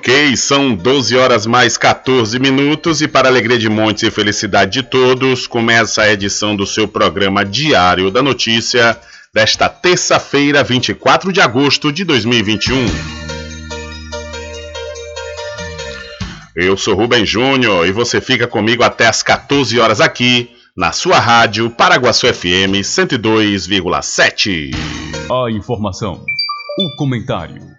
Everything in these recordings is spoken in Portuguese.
Ok, são 12 horas mais 14 minutos e para alegria de montes e felicidade de todos, começa a edição do seu programa Diário da Notícia desta terça-feira, 24 de agosto de 2021. Eu sou Rubem Júnior e você fica comigo até as 14 horas aqui na sua rádio Paraguaçu FM 102,7. A informação, o comentário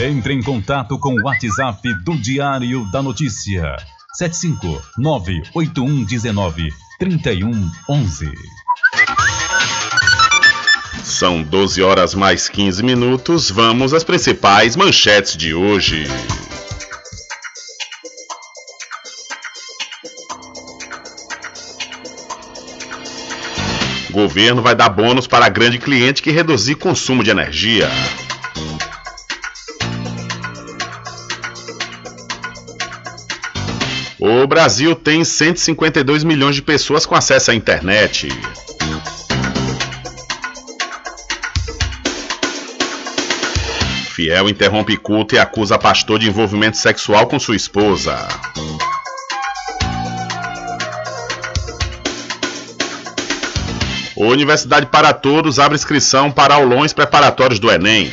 Entre em contato com o WhatsApp do Diário da Notícia. 759-8119-3111. São 12 horas mais 15 minutos. Vamos às principais manchetes de hoje. Governo vai dar bônus para grande cliente que reduzir consumo de energia. O Brasil tem 152 milhões de pessoas com acesso à internet. Fiel interrompe culto e acusa pastor de envolvimento sexual com sua esposa. Universidade para Todos abre inscrição para aulões preparatórios do Enem.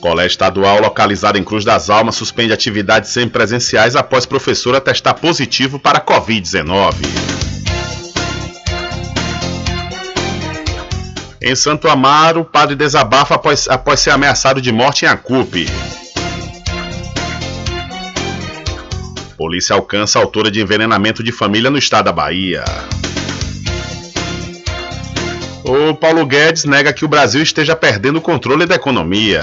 Colégio Estadual localizado em Cruz das Almas suspende atividades semipresenciais após professora testar positivo para Covid-19. Em Santo Amaro, padre desabafa após, após ser ameaçado de morte em Acupe. Polícia alcança a autora de envenenamento de família no estado da Bahia. O Paulo Guedes nega que o Brasil esteja perdendo o controle da economia.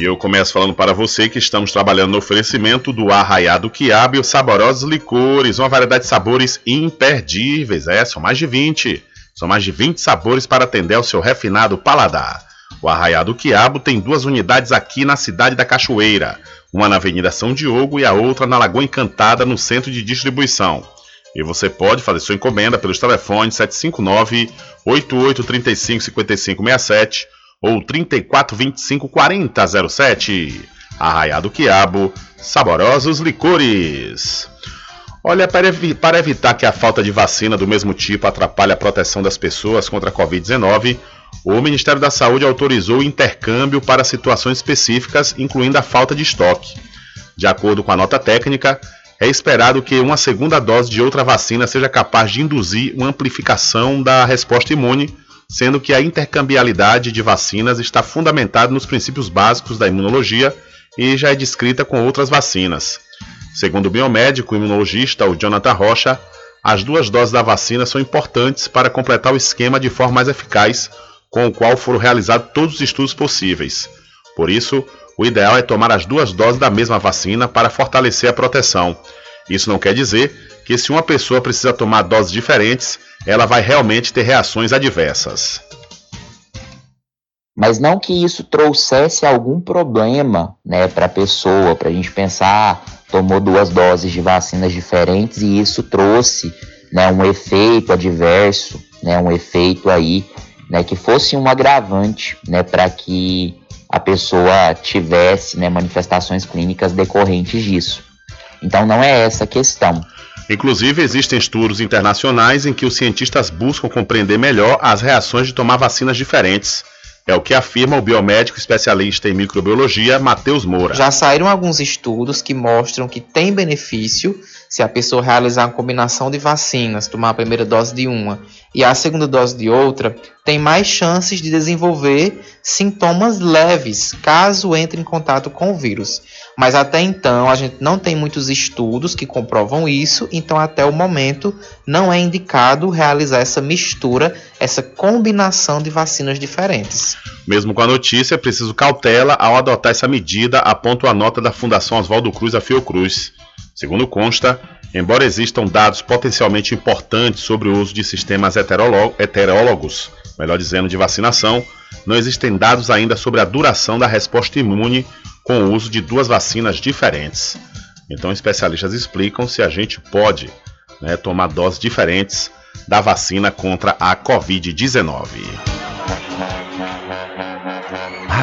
E eu começo falando para você que estamos trabalhando no oferecimento do Arraiado Quiabo e os saborosos licores, uma variedade de sabores imperdíveis. É, são mais de 20. São mais de 20 sabores para atender ao seu refinado paladar. O Arraiado Quiabo tem duas unidades aqui na cidade da Cachoeira, uma na Avenida São Diogo e a outra na Lagoa Encantada, no centro de distribuição. E você pode fazer sua encomenda pelos telefones 759 8835 5567 ou 3425 4007. Arraiado Quiabo, saborosos licores. Olha, para, evi para, evitar que a falta de vacina do mesmo tipo atrapalhe a proteção das pessoas contra a Covid-19, o Ministério da Saúde autorizou o intercâmbio para situações específicas, incluindo a falta de estoque. De acordo com a nota técnica, é esperado que uma segunda dose de outra vacina seja capaz de induzir uma amplificação da resposta imune sendo que a intercambialidade de vacinas está fundamentada nos princípios básicos da imunologia e já é descrita com outras vacinas. Segundo o biomédico imunologista o Jonathan Rocha, as duas doses da vacina são importantes para completar o esquema de forma mais eficaz, com o qual foram realizados todos os estudos possíveis. Por isso, o ideal é tomar as duas doses da mesma vacina para fortalecer a proteção. Isso não quer dizer que se uma pessoa precisa tomar doses diferentes, ela vai realmente ter reações adversas. mas não que isso trouxesse algum problema né, para a pessoa, para a gente pensar, ah, tomou duas doses de vacinas diferentes e isso trouxe né, um efeito adverso, né, um efeito aí né, que fosse um agravante né, para que a pessoa tivesse né, manifestações clínicas decorrentes disso. Então não é essa a questão. Inclusive, existem estudos internacionais em que os cientistas buscam compreender melhor as reações de tomar vacinas diferentes é o que afirma o biomédico especialista em microbiologia, Matheus Moura. Já saíram alguns estudos que mostram que tem benefício se a pessoa realizar uma combinação de vacinas, tomar a primeira dose de uma e a segunda dose de outra, tem mais chances de desenvolver sintomas leves caso entre em contato com o vírus. Mas até então a gente não tem muitos estudos que comprovam isso, então até o momento não é indicado realizar essa mistura, essa combinação de vacinas diferentes. Mesmo com a notícia, é preciso cautela ao adotar essa medida, aponta a nota da Fundação Oswaldo Cruz a Fiocruz. Segundo consta, embora existam dados potencialmente importantes sobre o uso de sistemas heterólogos, melhor dizendo, de vacinação, não existem dados ainda sobre a duração da resposta imune com o uso de duas vacinas diferentes. Então, especialistas explicam se a gente pode né, tomar doses diferentes da vacina contra a Covid-19.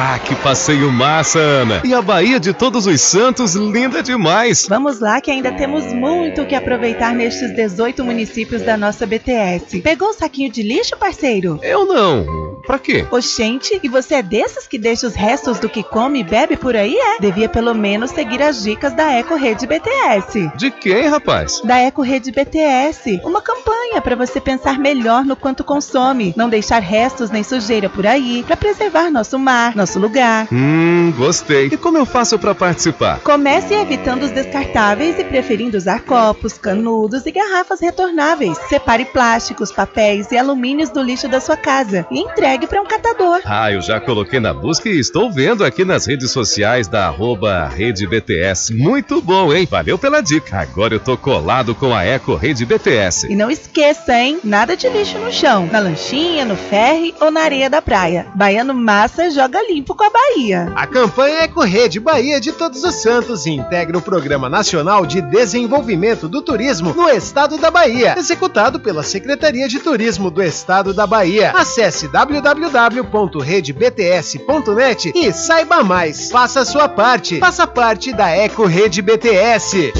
Ah, que passeio massa, Ana! E a Bahia de Todos os Santos, linda demais! Vamos lá que ainda temos muito que aproveitar nestes 18 municípios da nossa BTS. Pegou o saquinho de lixo, parceiro? Eu não. Pra quê? Oxente, e você é desses que deixa os restos do que come e bebe por aí, é? Devia pelo menos seguir as dicas da Eco Rede BTS. De quem, rapaz? Da Eco Rede BTS. Uma campanha para você pensar melhor no quanto consome, não deixar restos nem sujeira por aí, para preservar nosso mar, nosso nosso lugar. Hum, gostei. E como eu faço para participar? Comece evitando os descartáveis e preferindo usar copos, canudos e garrafas retornáveis. Separe plásticos, papéis e alumínios do lixo da sua casa e entregue para um catador. Ah, eu já coloquei na busca e estou vendo aqui nas redes sociais da arroba Rede BTS. Muito bom, hein? Valeu pela dica. Agora eu tô colado com a Eco Rede BTS. E não esqueça, hein? Nada de lixo no chão, na lanchinha, no ferry ou na areia da praia. Baiano Massa joga limpo com a Bahia. A campanha Ecorrede Bahia de Todos os Santos integra o Programa Nacional de Desenvolvimento do Turismo no Estado da Bahia, executado pela Secretaria de Turismo do Estado da Bahia. Acesse www.redebts.net e saiba mais. Faça a sua parte. Faça parte da Ecorrede BTS.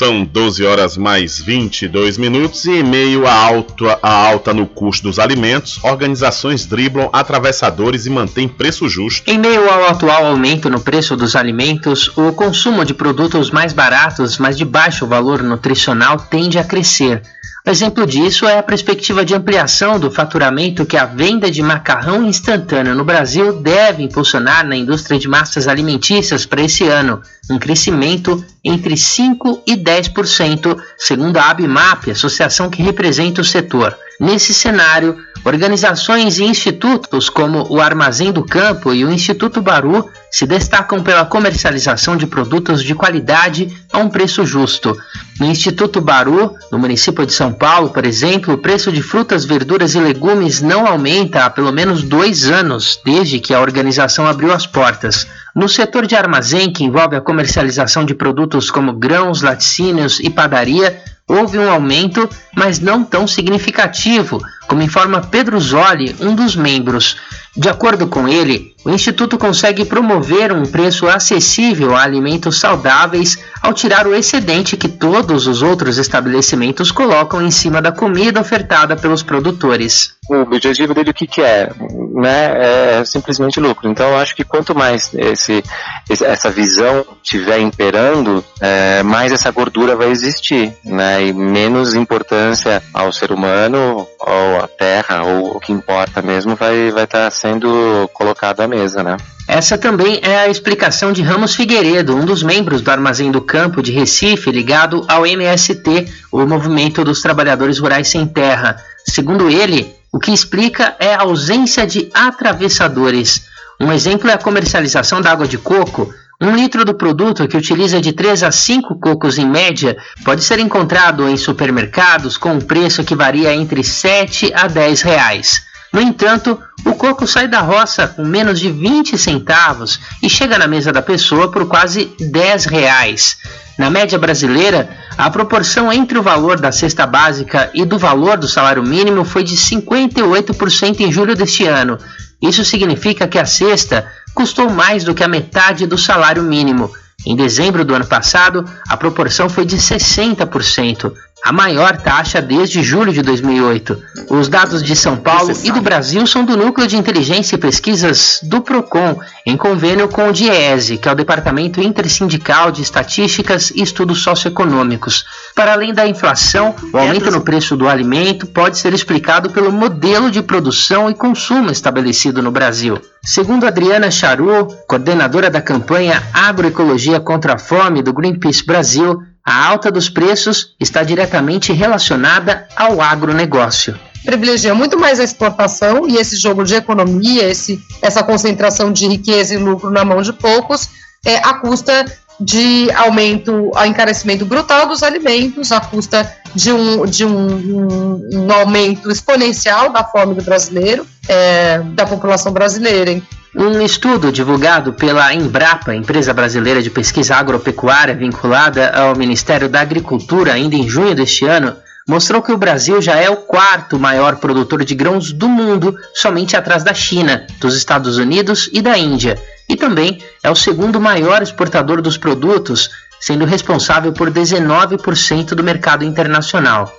São 12 horas mais 22 minutos e em meio à alta, à alta no custo dos alimentos, organizações driblam atravessadores e mantêm preço justo. Em meio ao atual aumento no preço dos alimentos, o consumo de produtos mais baratos, mas de baixo valor nutricional, tende a crescer. Exemplo disso é a perspectiva de ampliação do faturamento que a venda de macarrão instantâneo no Brasil deve impulsionar na indústria de massas alimentícias para esse ano, um crescimento entre 5% e 10%, segundo a ABMAP, associação que representa o setor. Nesse cenário, organizações e institutos como o Armazém do Campo e o Instituto Baru se destacam pela comercialização de produtos de qualidade a um preço justo. No Instituto Baru, no município de São Paulo, por exemplo, o preço de frutas, verduras e legumes não aumenta há pelo menos dois anos, desde que a organização abriu as portas. No setor de armazém, que envolve a comercialização de produtos como grãos, laticínios e padaria, houve um aumento, mas não tão significativo, como informa Pedro Zoli, um dos membros. De acordo com ele, o Instituto consegue promover um preço acessível a alimentos saudáveis ao tirar o excedente que todos os outros estabelecimentos colocam em cima da comida ofertada pelos produtores. O objetivo dele o que, que é? Né? É simplesmente lucro. Então eu acho que quanto mais esse, essa visão estiver imperando, é, mais essa gordura vai existir, né? E menos importância ao ser humano, ou à terra, ou o que importa mesmo, vai estar vai tá sendo colocado à mesa, né? Essa também é a explicação de Ramos Figueiredo, um dos membros do Armazém do Campo de Recife, ligado ao MST, o Movimento dos Trabalhadores Rurais Sem Terra. Segundo ele, o que explica é a ausência de atravessadores. Um exemplo é a comercialização da água de coco. Um litro do produto, que utiliza de 3 a 5 cocos em média, pode ser encontrado em supermercados com um preço que varia entre 7 a 10 reais. No entanto, o coco sai da roça com menos de 20 centavos e chega na mesa da pessoa por quase 10 reais. Na média brasileira, a proporção entre o valor da cesta básica e do valor do salário mínimo foi de 58% em julho deste ano. Isso significa que a cesta custou mais do que a metade do salário mínimo. Em dezembro do ano passado, a proporção foi de 60% a maior taxa desde julho de 2008. Os dados de São Paulo e do Brasil são do Núcleo de Inteligência e Pesquisas do Procon, em convênio com o DIESE, que é o Departamento Intersindical de Estatísticas e Estudos Socioeconômicos. Para além da inflação, o aumento no preço do alimento pode ser explicado pelo modelo de produção e consumo estabelecido no Brasil. Segundo Adriana Charu, coordenadora da campanha Agroecologia contra a Fome do Greenpeace Brasil, a alta dos preços está diretamente relacionada ao agronegócio. Privilegia muito mais a exportação e esse jogo de economia, esse, essa concentração de riqueza e lucro na mão de poucos, é, à custa de aumento, ao encarecimento brutal dos alimentos, à custa de um, de um, um, um aumento exponencial da fome do brasileiro, é, da população brasileira. Um estudo divulgado pela Embrapa, empresa brasileira de pesquisa agropecuária vinculada ao Ministério da Agricultura, ainda em junho deste ano, mostrou que o Brasil já é o quarto maior produtor de grãos do mundo, somente atrás da China, dos Estados Unidos e da Índia, e também é o segundo maior exportador dos produtos, sendo responsável por 19% do mercado internacional.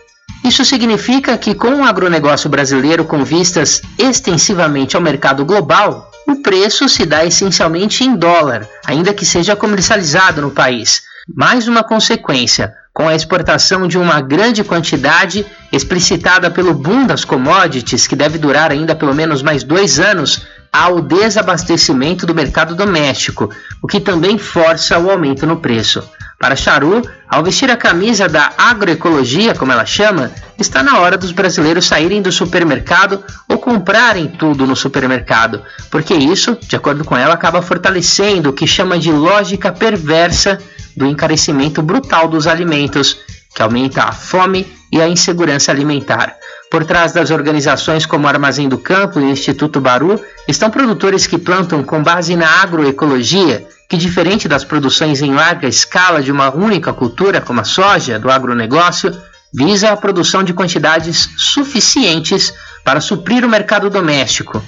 Isso significa que, com o agronegócio brasileiro com vistas extensivamente ao mercado global, o preço se dá essencialmente em dólar, ainda que seja comercializado no país. Mais uma consequência, com a exportação de uma grande quantidade explicitada pelo boom das commodities, que deve durar ainda pelo menos mais dois anos, ao desabastecimento do mercado doméstico, o que também força o aumento no preço. Para Charu, ao vestir a camisa da agroecologia, como ela chama, está na hora dos brasileiros saírem do supermercado ou comprarem tudo no supermercado, porque isso, de acordo com ela, acaba fortalecendo o que chama de lógica perversa do encarecimento brutal dos alimentos, que aumenta a fome e a insegurança alimentar. Por trás das organizações como Armazém do Campo e Instituto Baru estão produtores que plantam com base na agroecologia que, diferente das produções em larga escala de uma única cultura, como a soja, do agronegócio, visa a produção de quantidades suficientes para suprir o mercado doméstico,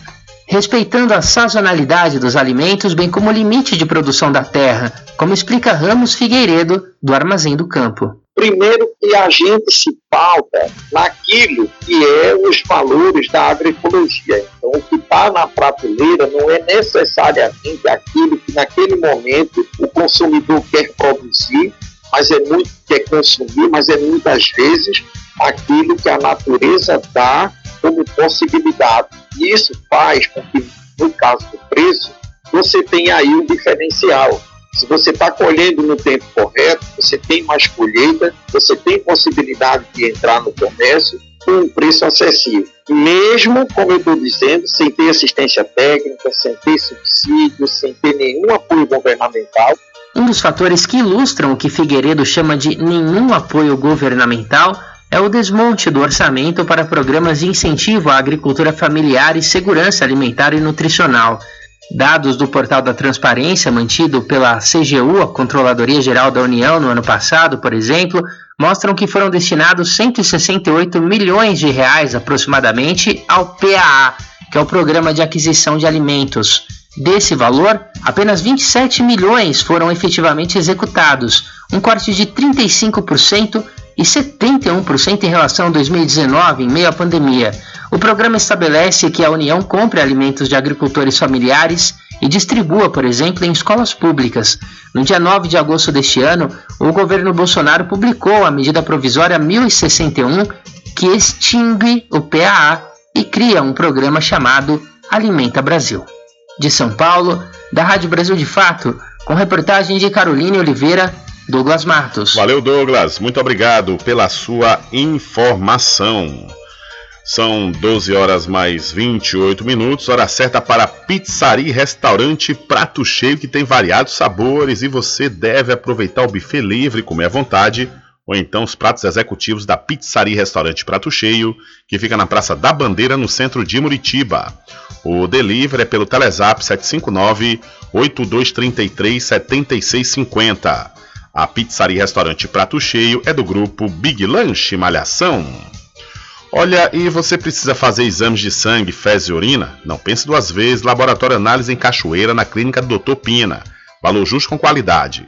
respeitando a sazonalidade dos alimentos, bem como o limite de produção da terra, como explica Ramos Figueiredo, do Armazém do Campo. Primeiro que a gente se pauta naquilo que é os valores da agroecologia. Então, o que está na prateleira não é necessariamente aquilo que naquele momento o consumidor quer produzir, mas é muito quer consumir, mas é muitas vezes aquilo que a natureza dá como possibilidade. E isso faz com que, no caso do preço, você tenha aí um diferencial se você está colhendo no tempo correto, você tem mais colheita, você tem possibilidade de entrar no comércio com um preço acessível. Mesmo, como eu estou dizendo, sem ter assistência técnica, sem ter subsídio, sem ter nenhum apoio governamental. Um dos fatores que ilustram o que Figueiredo chama de nenhum apoio governamental é o desmonte do orçamento para programas de incentivo à agricultura familiar e segurança alimentar e nutricional. Dados do portal da transparência mantido pela CGU, a Controladoria Geral da União, no ano passado, por exemplo, mostram que foram destinados 168 milhões de reais aproximadamente ao PAA, que é o Programa de Aquisição de Alimentos. Desse valor, apenas 27 milhões foram efetivamente executados, um corte de 35% e 71% em relação a 2019, em meio à pandemia. O programa estabelece que a União compre alimentos de agricultores familiares e distribua, por exemplo, em escolas públicas. No dia 9 de agosto deste ano, o governo Bolsonaro publicou a medida provisória 1061, que extingue o PAA e cria um programa chamado Alimenta Brasil. De São Paulo, da Rádio Brasil de Fato, com reportagem de Caroline Oliveira, Douglas Matos. Valeu, Douglas. Muito obrigado pela sua informação. São 12 horas mais 28 minutos, hora certa para Pizzaria e Restaurante Prato Cheio, que tem variados sabores e você deve aproveitar o buffet livre, comer à vontade ou então os pratos executivos da Pizzaria Restaurante Prato Cheio, que fica na Praça da Bandeira, no centro de Muritiba. O delivery é pelo Telezap 759 8233 7650. A Pizzaria Restaurante Prato Cheio é do grupo Big Lanche Malhação. Olha, e você precisa fazer exames de sangue, fezes e urina? Não pense duas vezes. Laboratório Análise em Cachoeira, na clínica do Dr. Pina. Valor justo com qualidade.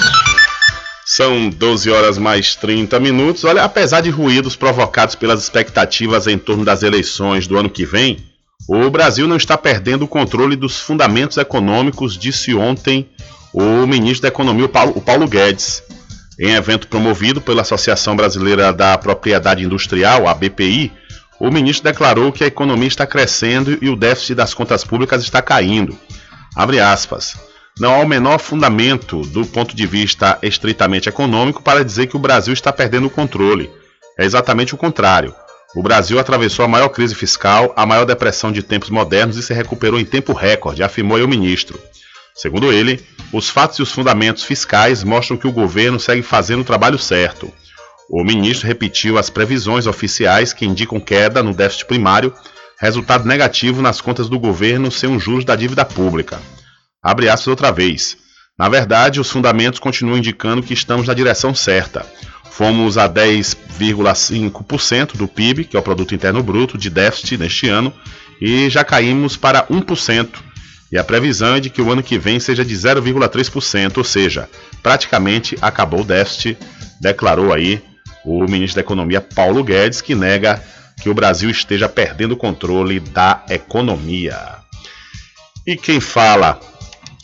São 12 horas mais 30 minutos. Olha, apesar de ruídos provocados pelas expectativas em torno das eleições do ano que vem, o Brasil não está perdendo o controle dos fundamentos econômicos, disse ontem o ministro da Economia, o Paulo, o Paulo Guedes. Em evento promovido pela Associação Brasileira da Propriedade Industrial, a BPI, o ministro declarou que a economia está crescendo e o déficit das contas públicas está caindo. Abre aspas. Não há o menor fundamento do ponto de vista estritamente econômico para dizer que o Brasil está perdendo o controle. É exatamente o contrário. O Brasil atravessou a maior crise fiscal, a maior depressão de tempos modernos e se recuperou em tempo recorde, afirmou o ministro. Segundo ele, os fatos e os fundamentos fiscais mostram que o governo segue fazendo o trabalho certo. O ministro repetiu as previsões oficiais que indicam queda no déficit primário, resultado negativo nas contas do governo sem os juros da dívida pública. Abre aspas outra vez. Na verdade, os fundamentos continuam indicando que estamos na direção certa. Fomos a 10,5% do PIB, que é o produto interno bruto de déficit neste ano, e já caímos para 1%. E a previsão é de que o ano que vem seja de 0,3%, ou seja, praticamente acabou o déficit, declarou aí o ministro da Economia Paulo Guedes, que nega que o Brasil esteja perdendo o controle da economia. E quem fala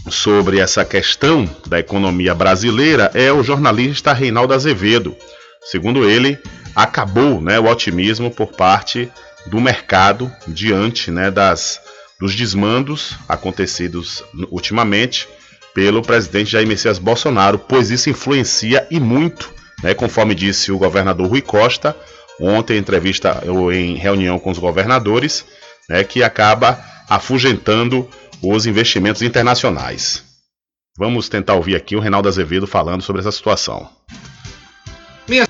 sobre essa questão da economia brasileira é o jornalista Reinaldo Azevedo. Segundo ele, acabou né, o otimismo por parte do mercado diante né, das, dos desmandos acontecidos ultimamente pelo presidente Jair Messias Bolsonaro, pois isso influencia e muito, né, conforme disse o governador Rui Costa ontem em entrevista ou em reunião com os governadores, né, que acaba afugentando os investimentos internacionais. Vamos tentar ouvir aqui o Reinaldo Azevedo falando sobre essa situação. Minhas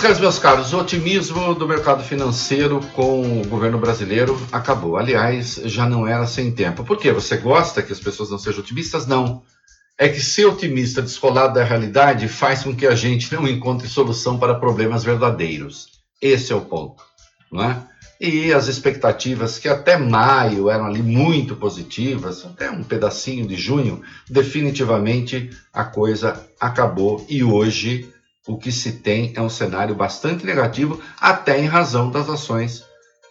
caros, meus caros, o otimismo do mercado financeiro com o governo brasileiro acabou. Aliás, já não era sem tempo. Por quê? Você gosta que as pessoas não sejam otimistas? Não. É que ser otimista descolado da realidade faz com que a gente não encontre solução para problemas verdadeiros. Esse é o ponto, não é? E as expectativas que até maio eram ali muito positivas, até um pedacinho de junho, definitivamente a coisa acabou. E hoje o que se tem é um cenário bastante negativo, até em razão das ações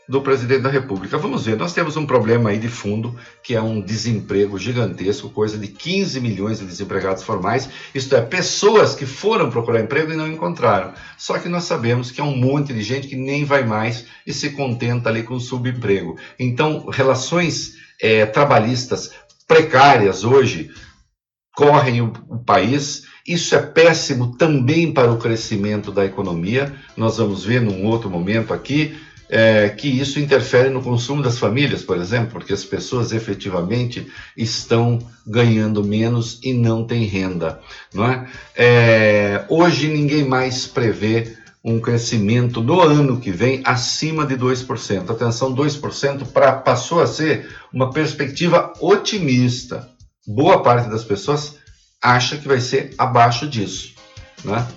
do presidente da República. Vamos ver, nós temos um problema aí de fundo, que é um desemprego gigantesco, coisa de 15 milhões de desempregados formais, isto é, pessoas que foram procurar emprego e não encontraram. Só que nós sabemos que é um monte de gente que nem vai mais e se contenta ali com subemprego. Então, relações é, trabalhistas precárias hoje correm o, o país. Isso é péssimo também para o crescimento da economia. Nós vamos ver num outro momento aqui é, que isso interfere no consumo das famílias, por exemplo, porque as pessoas efetivamente estão ganhando menos e não têm renda. Não é? é hoje ninguém mais prevê um crescimento no ano que vem acima de 2%. Atenção, 2% pra, passou a ser uma perspectiva otimista. Boa parte das pessoas acha que vai ser abaixo disso, né?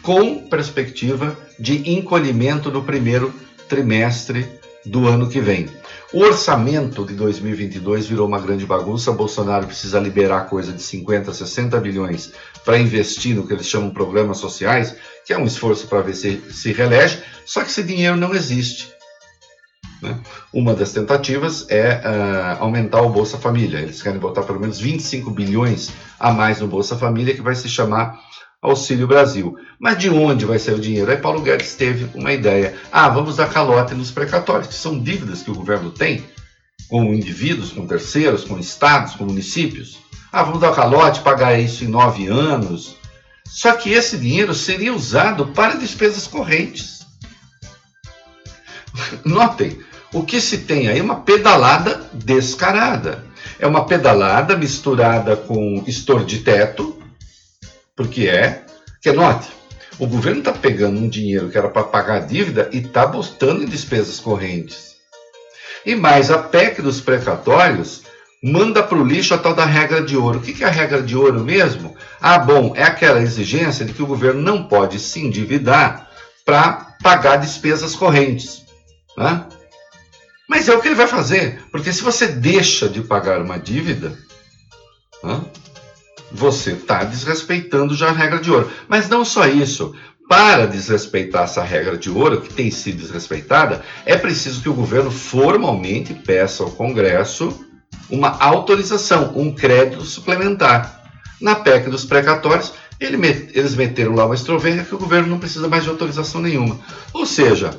com perspectiva de encolhimento no primeiro trimestre do ano que vem. O orçamento de 2022 virou uma grande bagunça. Bolsonaro precisa liberar coisa de 50, 60 bilhões para investir no que eles chamam programas sociais, que é um esforço para ver se se reelege, só que esse dinheiro não existe. Né? Uma das tentativas é uh, aumentar o Bolsa Família. Eles querem botar pelo menos 25 bilhões a mais no Bolsa Família, que vai se chamar Auxílio Brasil. Mas de onde vai sair o dinheiro? Aí Paulo Guedes teve uma ideia. Ah, vamos dar calote nos precatórios, que são dívidas que o governo tem com indivíduos, com terceiros, com estados, com municípios. Ah, vamos dar calote, pagar isso em nove anos. Só que esse dinheiro seria usado para despesas correntes. Notem, o que se tem aí é uma pedalada descarada. É uma pedalada misturada com estouro de teto, porque é, que note, o governo está pegando um dinheiro que era para pagar a dívida e está botando em despesas correntes. E mais, a PEC dos precatórios manda para o lixo a tal da regra de ouro. O que é a regra de ouro mesmo? Ah, bom, é aquela exigência de que o governo não pode se endividar para pagar despesas correntes. Né? Mas é o que ele vai fazer, porque se você deixa de pagar uma dívida, né, você está desrespeitando já a regra de ouro. Mas não só isso. Para desrespeitar essa regra de ouro, que tem sido desrespeitada, é preciso que o governo formalmente peça ao Congresso uma autorização, um crédito suplementar. Na PEC dos precatórios, ele eles meteram lá uma estrovenha que o governo não precisa mais de autorização nenhuma. Ou seja,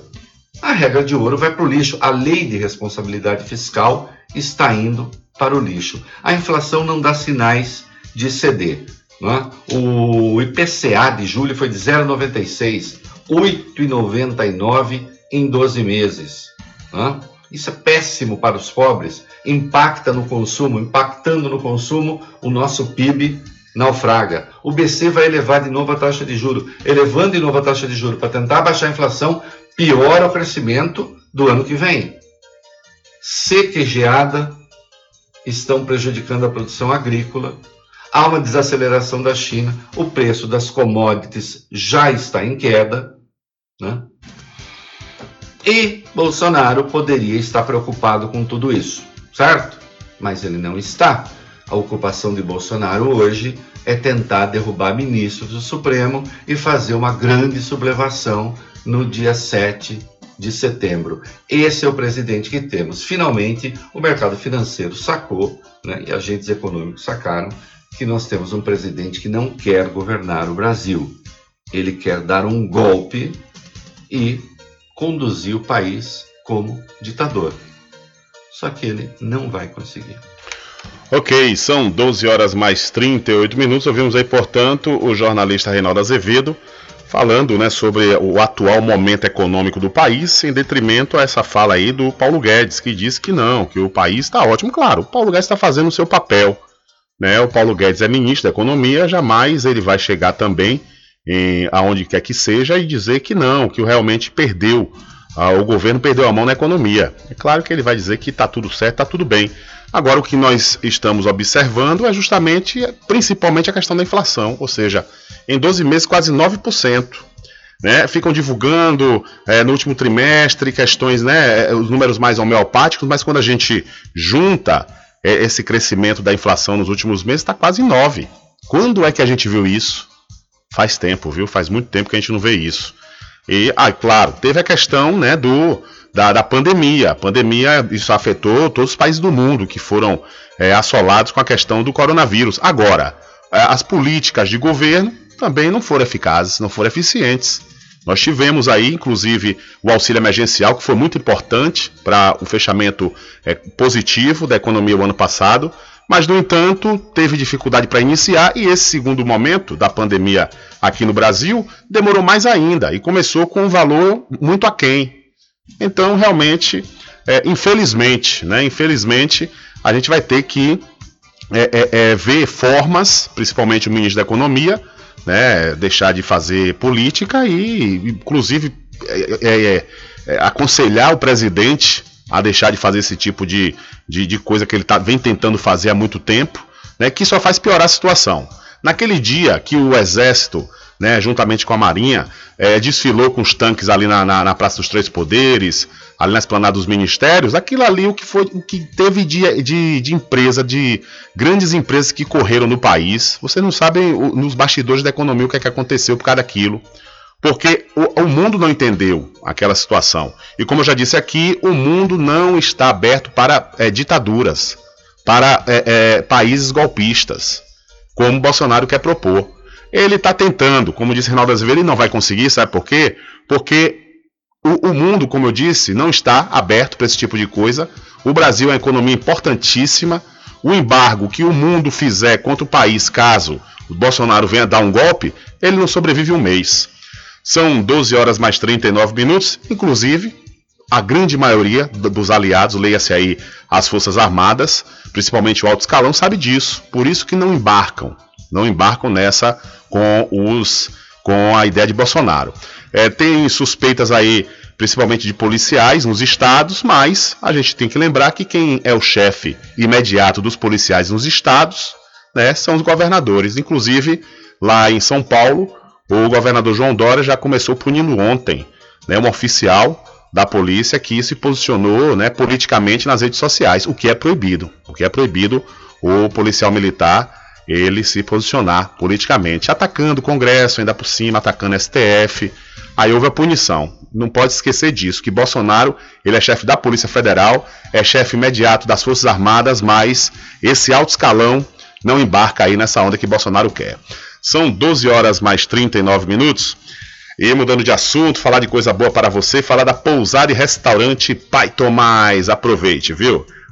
a regra de ouro vai para o lixo. A lei de responsabilidade fiscal está indo para o lixo. A inflação não dá sinais de ceder. É? O IPCA de julho foi de 0,96, 8,99 em 12 meses. É? Isso é péssimo para os pobres, impacta no consumo, impactando no consumo, o nosso PIB naufraga. O BC vai elevar de novo a taxa de juro, elevando de novo a taxa de juro para tentar baixar a inflação, piora o crescimento do ano que vem. Seca estão prejudicando a produção agrícola, há uma desaceleração da China, o preço das commodities já está em queda, né? E Bolsonaro poderia estar preocupado com tudo isso, certo? Mas ele não está. A ocupação de Bolsonaro hoje é tentar derrubar ministros do Supremo e fazer uma grande sublevação no dia 7 de setembro. Esse é o presidente que temos. Finalmente, o mercado financeiro sacou, né, e agentes econômicos sacaram, que nós temos um presidente que não quer governar o Brasil. Ele quer dar um golpe e conduzir o país como ditador. Só que ele não vai conseguir. Ok, são 12 horas mais 38 minutos. Ouvimos aí, portanto, o jornalista Reinaldo Azevedo falando né, sobre o atual momento econômico do país, em detrimento a essa fala aí do Paulo Guedes, que diz que não, que o país está ótimo. Claro, o Paulo Guedes está fazendo o seu papel. Né? O Paulo Guedes é ministro da Economia, jamais ele vai chegar também em, aonde quer que seja e dizer que não, que realmente perdeu, o governo perdeu a mão na economia. É claro que ele vai dizer que está tudo certo, está tudo bem. Agora, o que nós estamos observando é justamente, principalmente a questão da inflação, ou seja, em 12 meses, quase 9%. Né, ficam divulgando é, no último trimestre questões, né, os números mais homeopáticos, mas quando a gente junta é, esse crescimento da inflação nos últimos meses, está quase 9%. Quando é que a gente viu isso? Faz tempo, viu? Faz muito tempo que a gente não vê isso. E, ah, claro, teve a questão né, do, da, da pandemia. A pandemia, isso afetou todos os países do mundo que foram é, assolados com a questão do coronavírus. Agora, é, as políticas de governo também não foram eficazes, não foram eficientes. Nós tivemos aí, inclusive, o auxílio emergencial, que foi muito importante para o fechamento é, positivo da economia o ano passado, mas, no entanto, teve dificuldade para iniciar e esse segundo momento da pandemia aqui no Brasil demorou mais ainda e começou com um valor muito aquém. Então, realmente, é, infelizmente, né, infelizmente, a gente vai ter que é, é, é ver formas, principalmente o ministro da Economia, né, deixar de fazer política e, inclusive, é, é, é, aconselhar o presidente a deixar de fazer esse tipo de, de, de coisa que ele tá, vem tentando fazer há muito tempo, né, que só faz piorar a situação. Naquele dia que o exército né, juntamente com a Marinha, é, desfilou com os tanques ali na, na, na, Praça dos Três Poderes, ali na esplanada dos ministérios, aquilo ali o que foi o que teve de, de, de empresa, de grandes empresas que correram no país. Vocês não sabem o, nos bastidores da economia o que, é que aconteceu por causa daquilo. Porque o, o mundo não entendeu aquela situação. E como eu já disse aqui, o mundo não está aberto para é, ditaduras, para é, é, países golpistas, como Bolsonaro quer propor. Ele está tentando, como disse Reinaldo Azevedo, ele não vai conseguir, sabe por quê? Porque o, o mundo, como eu disse, não está aberto para esse tipo de coisa. O Brasil é uma economia importantíssima. O embargo que o mundo fizer contra o país, caso o Bolsonaro venha dar um golpe, ele não sobrevive um mês. São 12 horas mais 39 minutos, inclusive a grande maioria dos aliados, leia-se aí as Forças Armadas, principalmente o alto escalão, sabe disso. Por isso que não embarcam, não embarcam nessa com os com a ideia de Bolsonaro. É, tem suspeitas aí, principalmente de policiais nos estados, mas a gente tem que lembrar que quem é o chefe imediato dos policiais nos estados né, são os governadores. Inclusive, lá em São Paulo, o governador João Dória já começou punindo ontem né, um oficial da polícia que se posicionou né, politicamente nas redes sociais, o que é proibido. O que é proibido o policial militar ele se posicionar politicamente, atacando o Congresso, ainda por cima, atacando o STF. Aí houve a punição. Não pode esquecer disso, que Bolsonaro, ele é chefe da Polícia Federal, é chefe imediato das Forças Armadas, mas esse alto escalão não embarca aí nessa onda que Bolsonaro quer. São 12 horas mais 39 minutos. E mudando de assunto, falar de coisa boa para você, falar da pousada e restaurante Pai Tomás. Aproveite, viu?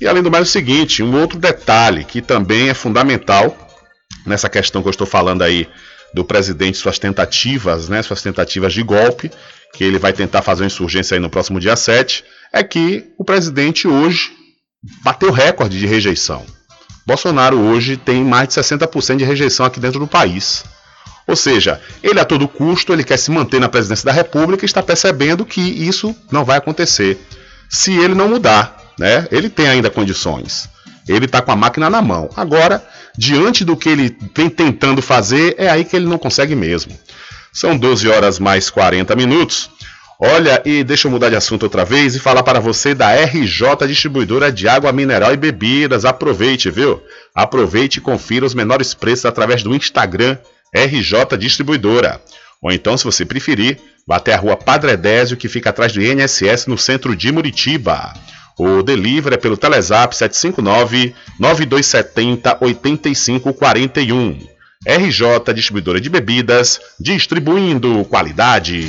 E além do mais, o seguinte: um outro detalhe que também é fundamental nessa questão que eu estou falando aí do presidente, suas tentativas, né, suas tentativas de golpe, que ele vai tentar fazer uma insurgência aí no próximo dia 7, é que o presidente hoje bateu recorde de rejeição. Bolsonaro hoje tem mais de 60% de rejeição aqui dentro do país. Ou seja, ele a todo custo ele quer se manter na presidência da República e está percebendo que isso não vai acontecer se ele não mudar né? Ele tem ainda condições. Ele está com a máquina na mão. Agora, diante do que ele vem tentando fazer, é aí que ele não consegue mesmo. São 12 horas mais 40 minutos. Olha, e deixa eu mudar de assunto outra vez e falar para você da RJ Distribuidora de Água Mineral e Bebidas. Aproveite, viu? Aproveite e confira os menores preços através do Instagram RJ Distribuidora. Ou então, se você preferir, vá até a rua Padre Edésio, que fica atrás do INSS no centro de Muritiba. O delivery é pelo Telezap 759 9270 8541. RJ Distribuidora de Bebidas, distribuindo qualidade.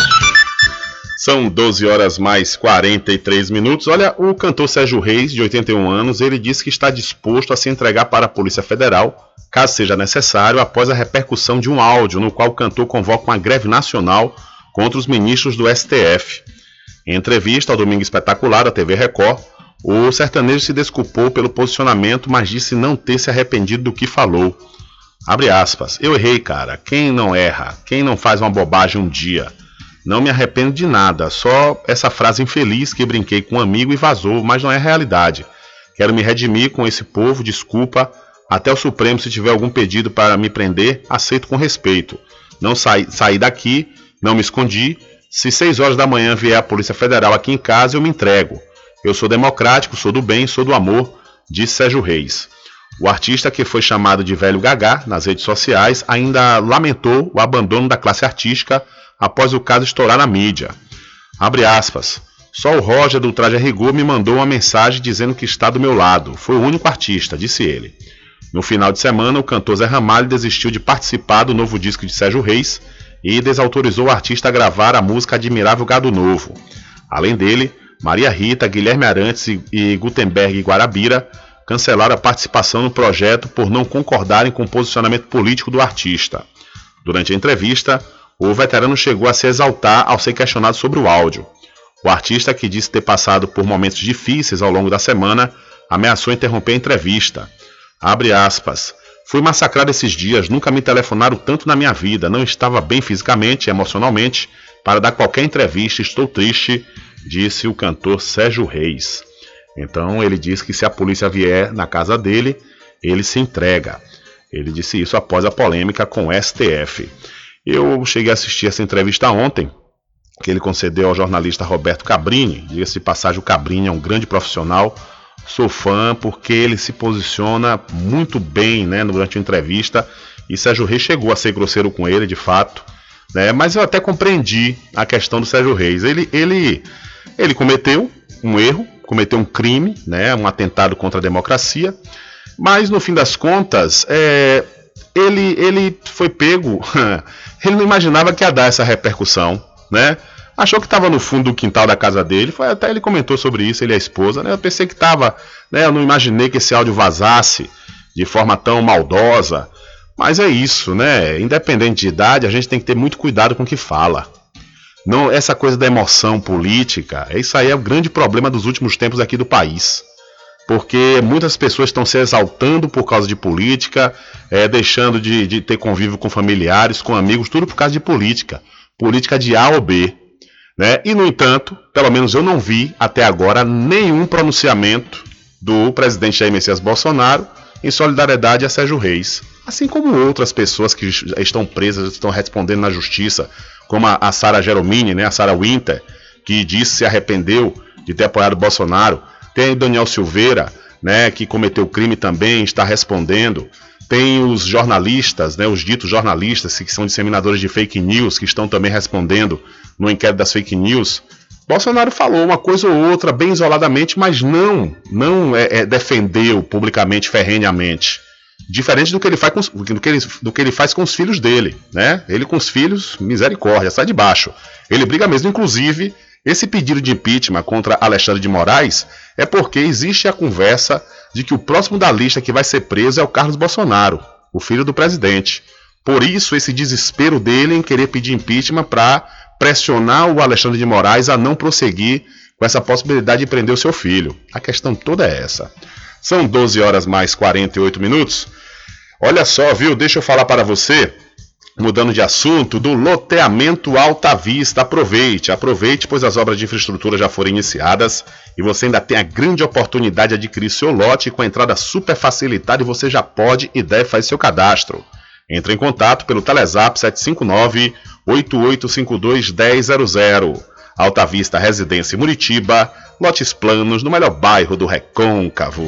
São 12 horas mais 43 minutos. Olha, o cantor Sérgio Reis, de 81 anos, ele disse que está disposto a se entregar para a Polícia Federal, caso seja necessário, após a repercussão de um áudio no qual o cantor convoca uma greve nacional contra os ministros do STF. Em entrevista ao Domingo Espetacular da TV Record, o sertanejo se desculpou pelo posicionamento, mas disse não ter se arrependido do que falou. Abre aspas. Eu errei, cara. Quem não erra? Quem não faz uma bobagem um dia? Não me arrependo de nada, só essa frase infeliz que brinquei com um amigo e vazou, mas não é realidade. Quero me redimir com esse povo, desculpa. Até o Supremo, se tiver algum pedido para me prender, aceito com respeito. Não saí, saí daqui, não me escondi. Se seis horas da manhã vier a Polícia Federal aqui em casa, eu me entrego. Eu sou democrático, sou do bem, sou do amor, disse Sérgio Reis. O artista, que foi chamado de Velho Gagá nas redes sociais, ainda lamentou o abandono da classe artística após o caso estourar na mídia. Abre aspas. Só o Roger do Traje a Rigor me mandou uma mensagem dizendo que está do meu lado. Foi o único artista, disse ele. No final de semana, o cantor Zé Ramalho desistiu de participar do novo disco de Sérgio Reis e desautorizou o artista a gravar a música Admirável Gado Novo. Além dele, Maria Rita, Guilherme Arantes e Gutenberg Guarabira cancelaram a participação no projeto por não concordarem com o posicionamento político do artista. Durante a entrevista, o veterano chegou a se exaltar ao ser questionado sobre o áudio. O artista, que disse ter passado por momentos difíceis ao longo da semana, ameaçou interromper a entrevista. Abre aspas. Fui massacrado esses dias, nunca me telefonaram tanto na minha vida, não estava bem fisicamente e emocionalmente para dar qualquer entrevista, estou triste, disse o cantor Sérgio Reis. Então ele disse que se a polícia vier na casa dele, ele se entrega. Ele disse isso após a polêmica com o STF. Eu cheguei a assistir essa entrevista ontem, que ele concedeu ao jornalista Roberto Cabrini. Diga-se de passagem, o Cabrini é um grande profissional. Sou fã porque ele se posiciona muito bem né, durante a entrevista. E Sérgio Reis chegou a ser grosseiro com ele, de fato. Né, mas eu até compreendi a questão do Sérgio Reis. Ele, ele, ele cometeu um erro, cometeu um crime, né, um atentado contra a democracia. Mas no fim das contas, é, ele, ele foi pego. ele não imaginava que ia dar essa repercussão, né? Achou que estava no fundo do quintal da casa dele. Foi, até ele comentou sobre isso, ele e a esposa, né? Eu pensei que estava, né? Eu não imaginei que esse áudio vazasse de forma tão maldosa. Mas é isso, né? Independente de idade, a gente tem que ter muito cuidado com o que fala. Não, essa coisa da emoção política, isso aí é o grande problema dos últimos tempos aqui do país porque muitas pessoas estão se exaltando por causa de política, é, deixando de, de, ter convívio com familiares, com amigos, tudo por causa de política. Política de A ou B. Né? E, no entanto, pelo menos eu não vi até agora nenhum pronunciamento do presidente Jair Messias Bolsonaro em solidariedade a Sérgio Reis. Assim como outras pessoas que estão presas, estão respondendo na justiça, como a, a Sara Geromini, né, a Sara Winter, que disse se arrependeu de ter apoiado Bolsonaro. Tem Daniel Silveira, né, que cometeu crime também, está respondendo. Tem os jornalistas, né, os ditos jornalistas, que são disseminadores de fake news, que estão também respondendo no inquérito das fake news. Bolsonaro falou uma coisa ou outra bem isoladamente, mas não, não é, é, defendeu publicamente, ferrenhamente. Diferente do que, ele faz com, do, que ele, do que ele faz com os filhos dele, né? Ele com os filhos, misericórdia, sai de baixo. Ele briga mesmo, inclusive, esse pedido de impeachment contra Alexandre de Moraes é porque existe a conversa de que o próximo da lista que vai ser preso é o Carlos Bolsonaro, o filho do presidente. Por isso, esse desespero dele em querer pedir impeachment para pressionar o Alexandre de Moraes a não prosseguir com essa possibilidade de prender o seu filho. A questão toda é essa. São 12 horas mais 48 minutos. Olha só, viu? Deixa eu falar para você Mudando de assunto, do loteamento Alta Vista. Aproveite, aproveite, pois as obras de infraestrutura já foram iniciadas e você ainda tem a grande oportunidade de adquirir seu lote com a entrada super facilitada e você já pode e deve fazer seu cadastro. Entre em contato pelo Telezap 759 8852 1000. Alta Vista Residência Muritiba, lotes planos no melhor bairro do Recôncavo.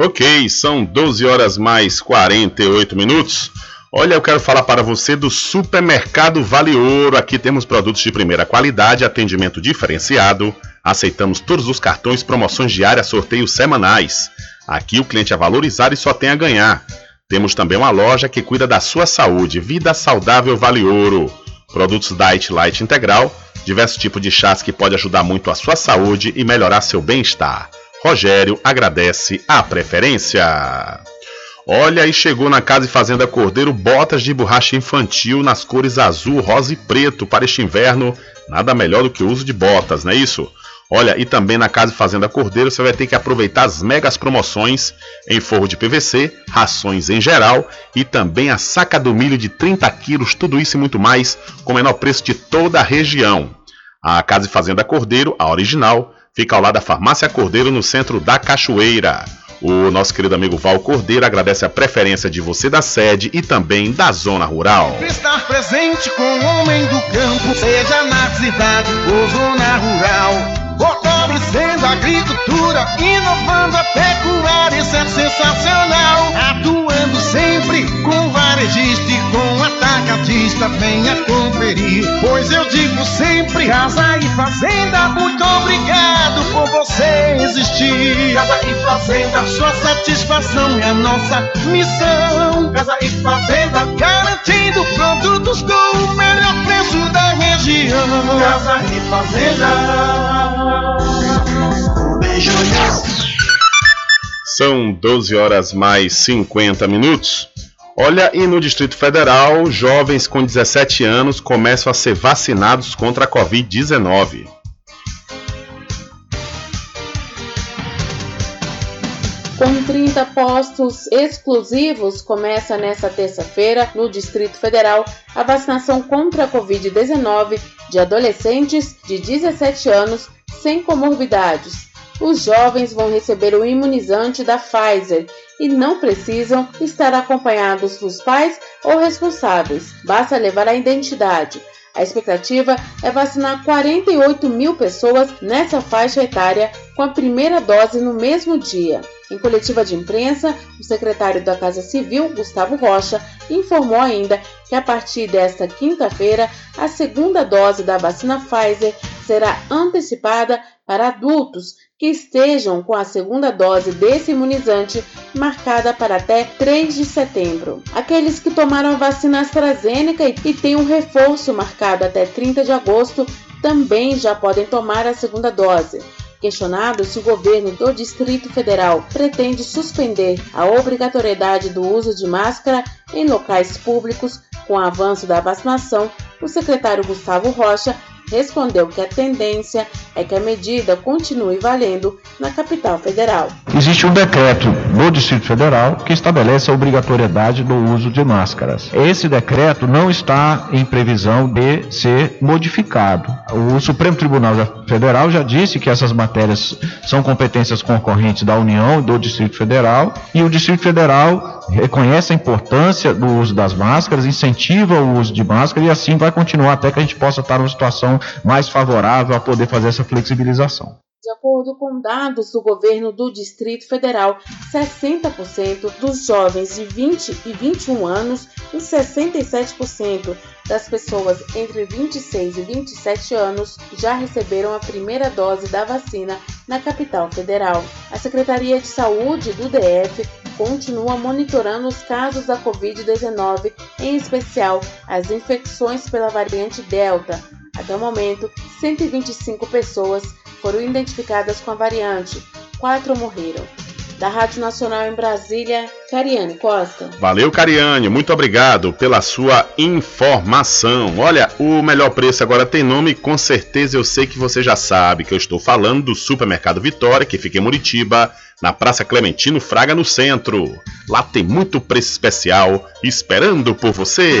Ok, são 12 horas mais 48 minutos. Olha, eu quero falar para você do Supermercado Vale Ouro. Aqui temos produtos de primeira qualidade, atendimento diferenciado. Aceitamos todos os cartões, promoções diárias, sorteios semanais. Aqui o cliente é valorizado e só tem a ganhar. Temos também uma loja que cuida da sua saúde. Vida Saudável Vale Ouro. Produtos Diet Light Integral diversos tipos de chás que pode ajudar muito a sua saúde e melhorar seu bem-estar. Rogério agradece a preferência. Olha, e chegou na Casa e Fazenda Cordeiro botas de borracha infantil nas cores azul, rosa e preto para este inverno. Nada melhor do que o uso de botas, não é isso? Olha, e também na Casa Fazenda Cordeiro você vai ter que aproveitar as megas promoções em forro de PVC, rações em geral e também a saca do milho de 30 quilos, tudo isso e muito mais, com o menor preço de toda a região. A Casa Fazenda Cordeiro, a original, fica ao lado da Farmácia Cordeiro, no centro da Cachoeira. O nosso querido amigo Val Cordeiro agradece a preferência de você da sede e também da zona rural. Estar presente com o homem do campo, seja na cidade ou zona rural. Fortalecendo a agricultura, inovando a pecuária, isso é sensacional. Atuando sempre com varejista e com atacadista, venha conferir. Pois eu digo sempre: Casa e Fazenda, muito obrigado por você existir. Casa e Fazenda, sua satisfação é a nossa missão. Casa e Fazenda, garantindo produtos com o melhor preço da região. Casa e Fazenda. São 12 horas mais 50 minutos. Olha, e no Distrito Federal, jovens com 17 anos começam a ser vacinados contra a Covid-19. Com 30 postos exclusivos, começa nesta terça-feira, no Distrito Federal, a vacinação contra a Covid-19 de adolescentes de 17 anos sem comorbidades. Os jovens vão receber o imunizante da Pfizer e não precisam estar acompanhados dos pais ou responsáveis, basta levar a identidade. A expectativa é vacinar 48 mil pessoas nessa faixa etária com a primeira dose no mesmo dia. Em coletiva de imprensa, o secretário da Casa Civil, Gustavo Rocha, informou ainda que a partir desta quinta-feira, a segunda dose da vacina Pfizer será antecipada para adultos que estejam com a segunda dose desse imunizante marcada para até 3 de setembro. Aqueles que tomaram a vacina AstraZeneca e têm um reforço marcado até 30 de agosto também já podem tomar a segunda dose. Questionado se o governo do Distrito Federal pretende suspender a obrigatoriedade do uso de máscara em locais públicos com o avanço da vacinação, o secretário Gustavo Rocha respondeu que a tendência é que a medida continue valendo na capital federal. Existe um decreto no Distrito Federal que estabelece a obrigatoriedade do uso de máscaras. Esse decreto não está em previsão de ser modificado. O Supremo Tribunal Federal já disse que essas matérias são competências concorrentes da União e do Distrito Federal e o Distrito Federal reconhece a importância do uso das máscaras, incentiva o uso de máscara e assim vai continuar até que a gente possa estar numa situação mais favorável a poder fazer essa flexibilização. De acordo com dados do governo do Distrito Federal, 60% dos jovens de 20 e 21 anos e 67% das pessoas entre 26 e 27 anos já receberam a primeira dose da vacina na capital federal. A Secretaria de Saúde do DF continua monitorando os casos da Covid-19, em especial as infecções pela variante Delta, até o momento, 125 pessoas foram identificadas com a variante, quatro morreram. Da Rádio Nacional em Brasília, Cariane Costa. Valeu, Cariane, muito obrigado pela sua informação. Olha, o melhor preço agora tem nome, com certeza eu sei que você já sabe que eu estou falando do Supermercado Vitória, que fica em Muritiba, na Praça Clementino Fraga, no centro. Lá tem muito preço especial esperando por você.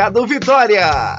Mercado Vitória.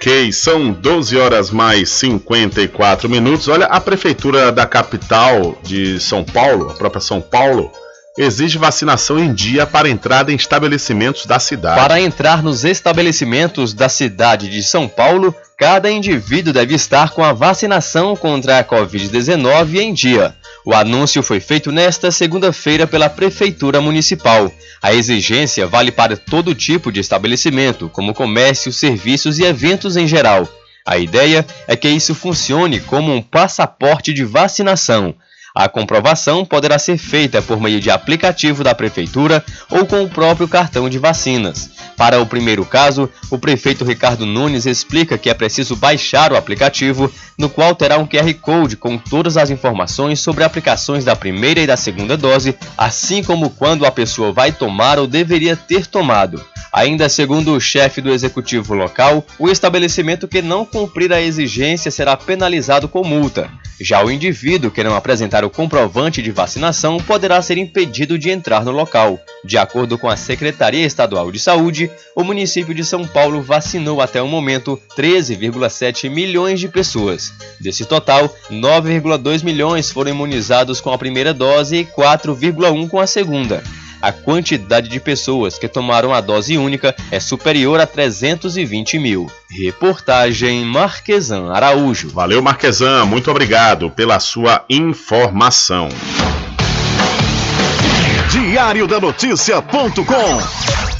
Ok, são 12 horas mais 54 minutos. Olha, a prefeitura da capital de São Paulo, a própria São Paulo, exige vacinação em dia para entrada em estabelecimentos da cidade. Para entrar nos estabelecimentos da cidade de São Paulo, cada indivíduo deve estar com a vacinação contra a Covid-19 em dia. O anúncio foi feito nesta segunda-feira pela Prefeitura Municipal. A exigência vale para todo tipo de estabelecimento, como comércio, serviços e eventos em geral. A ideia é que isso funcione como um passaporte de vacinação. A comprovação poderá ser feita por meio de aplicativo da Prefeitura ou com o próprio cartão de vacinas. Para o primeiro caso, o prefeito Ricardo Nunes explica que é preciso baixar o aplicativo, no qual terá um QR Code com todas as informações sobre aplicações da primeira e da segunda dose, assim como quando a pessoa vai tomar ou deveria ter tomado. Ainda segundo o chefe do executivo local, o estabelecimento que não cumprir a exigência será penalizado com multa. Já o indivíduo que não apresentar o comprovante de vacinação poderá ser impedido de entrar no local. De acordo com a Secretaria Estadual de Saúde, o município de São Paulo vacinou até o momento 13,7 milhões de pessoas. Desse total, 9,2 milhões foram imunizados com a primeira dose e 4,1 com a segunda a quantidade de pessoas que tomaram a dose única é superior a 320 mil. Reportagem Marquesan Araújo. Valeu, Marquesan, muito obrigado pela sua informação. Diário da Notícia.com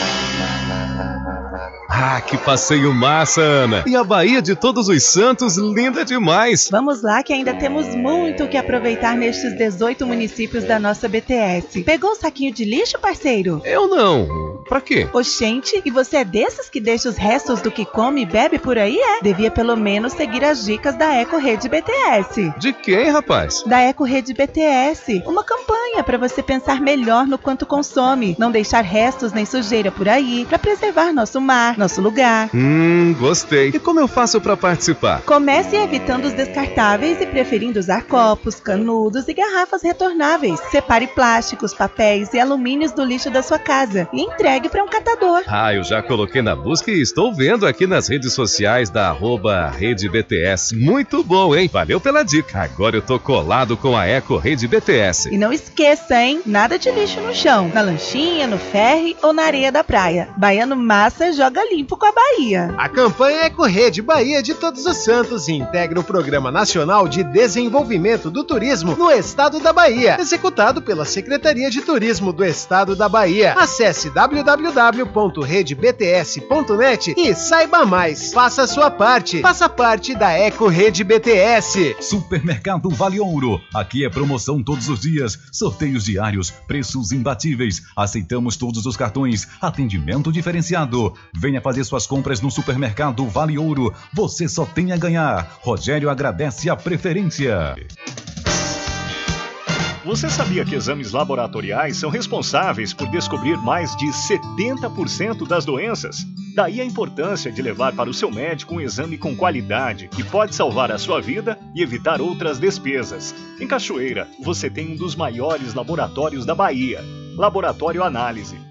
Thank you. Ah, que passeio massa, Ana! E a Bahia de Todos os Santos, linda demais! Vamos lá que ainda temos muito o que aproveitar nestes 18 municípios da nossa BTS. Pegou o saquinho de lixo, parceiro? Eu não. Pra quê? Oxente, e você é desses que deixa os restos do que come e bebe por aí, é? Devia pelo menos seguir as dicas da Eco Rede BTS. De quem, rapaz? Da Eco Rede BTS. Uma campanha para você pensar melhor no quanto consome, não deixar restos nem sujeira por aí, para preservar nosso mar, nosso lugar. Hum, gostei. E como eu faço para participar? Comece evitando os descartáveis e preferindo usar copos, canudos e garrafas retornáveis. Separe plásticos, papéis e alumínios do lixo da sua casa e entregue para um catador. Ah, eu já coloquei na busca e estou vendo aqui nas redes sociais da arroba Rede BTS. Muito bom, hein? Valeu pela dica. Agora eu tô colado com a Eco Rede BTS. E não esqueça, hein? Nada de lixo no chão, na lanchinha, no ferry ou na areia da praia. Baiano Massa joga limpo com a Bahia. A campanha Eco Rede Bahia de Todos os Santos integra o Programa Nacional de Desenvolvimento do Turismo no Estado da Bahia, executado pela Secretaria de Turismo do Estado da Bahia. Acesse www.redebts.net e saiba mais. Faça a sua parte. Faça parte da Eco Rede BTS. Supermercado Vale Ouro. Aqui é promoção todos os dias, sorteios diários, preços imbatíveis. Aceitamos todos os cartões, atendimento diferenciado. Venha fazer suas compras no Supermercado Vale Ouro. Você só tem a ganhar. Rogério agradece a preferência. Você sabia que exames laboratoriais são responsáveis por descobrir mais de 70% das doenças? Daí a importância de levar para o seu médico um exame com qualidade que pode salvar a sua vida e evitar outras despesas. Em Cachoeira, você tem um dos maiores laboratórios da Bahia. Laboratório Análise.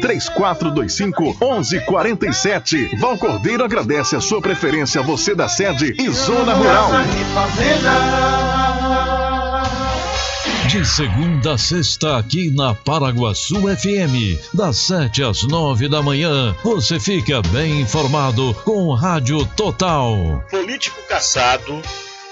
3425 1147. Val Cordeiro agradece a sua preferência, você da sede e Zona Rural. De segunda a sexta, aqui na Paraguaçu FM, das 7 às 9 da manhã, você fica bem informado com Rádio Total. Político caçado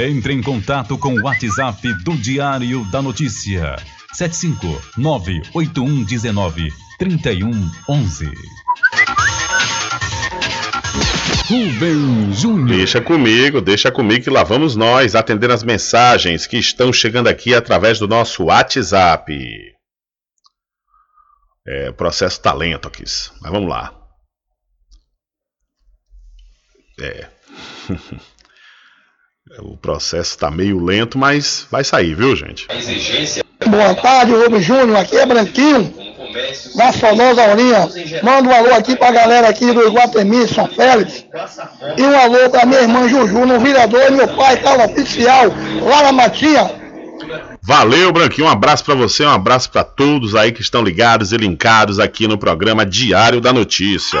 Entre em contato com o WhatsApp do Diário da Notícia. 759-8119-3111. Rubem Júnior. Deixa comigo, deixa comigo que lá vamos nós atender as mensagens que estão chegando aqui através do nosso WhatsApp. É, processo talento aqui. Mas vamos lá. É. O processo está meio lento, mas vai sair, viu, gente? Boa tarde, Rubem Júnior. Aqui é Branquinho, da famosa Aurinha. Manda um alô aqui pra galera aqui do Iguatemi, São Félix. E um alô pra minha irmã Juju, no Virador, e meu pai, Carlos Oficial, lá na Matinha. Valeu, Branquinho. Um abraço para você, um abraço para todos aí que estão ligados e linkados aqui no programa Diário da Notícia.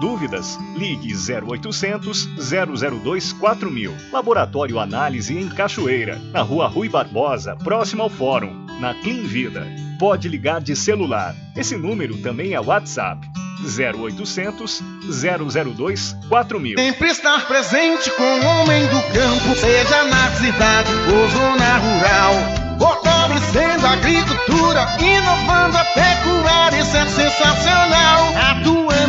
Dúvidas? Ligue 0800 002 4000. Laboratório Análise em Cachoeira, na Rua Rui Barbosa, próximo ao Fórum, na Clean Vida. Pode ligar de celular. Esse número também é WhatsApp. 0800 002 4000. Sempre estar presente com o homem do campo, seja na cidade ou zona rural. Fortalecendo a agricultura, inovando a pecuária, isso é sensacional.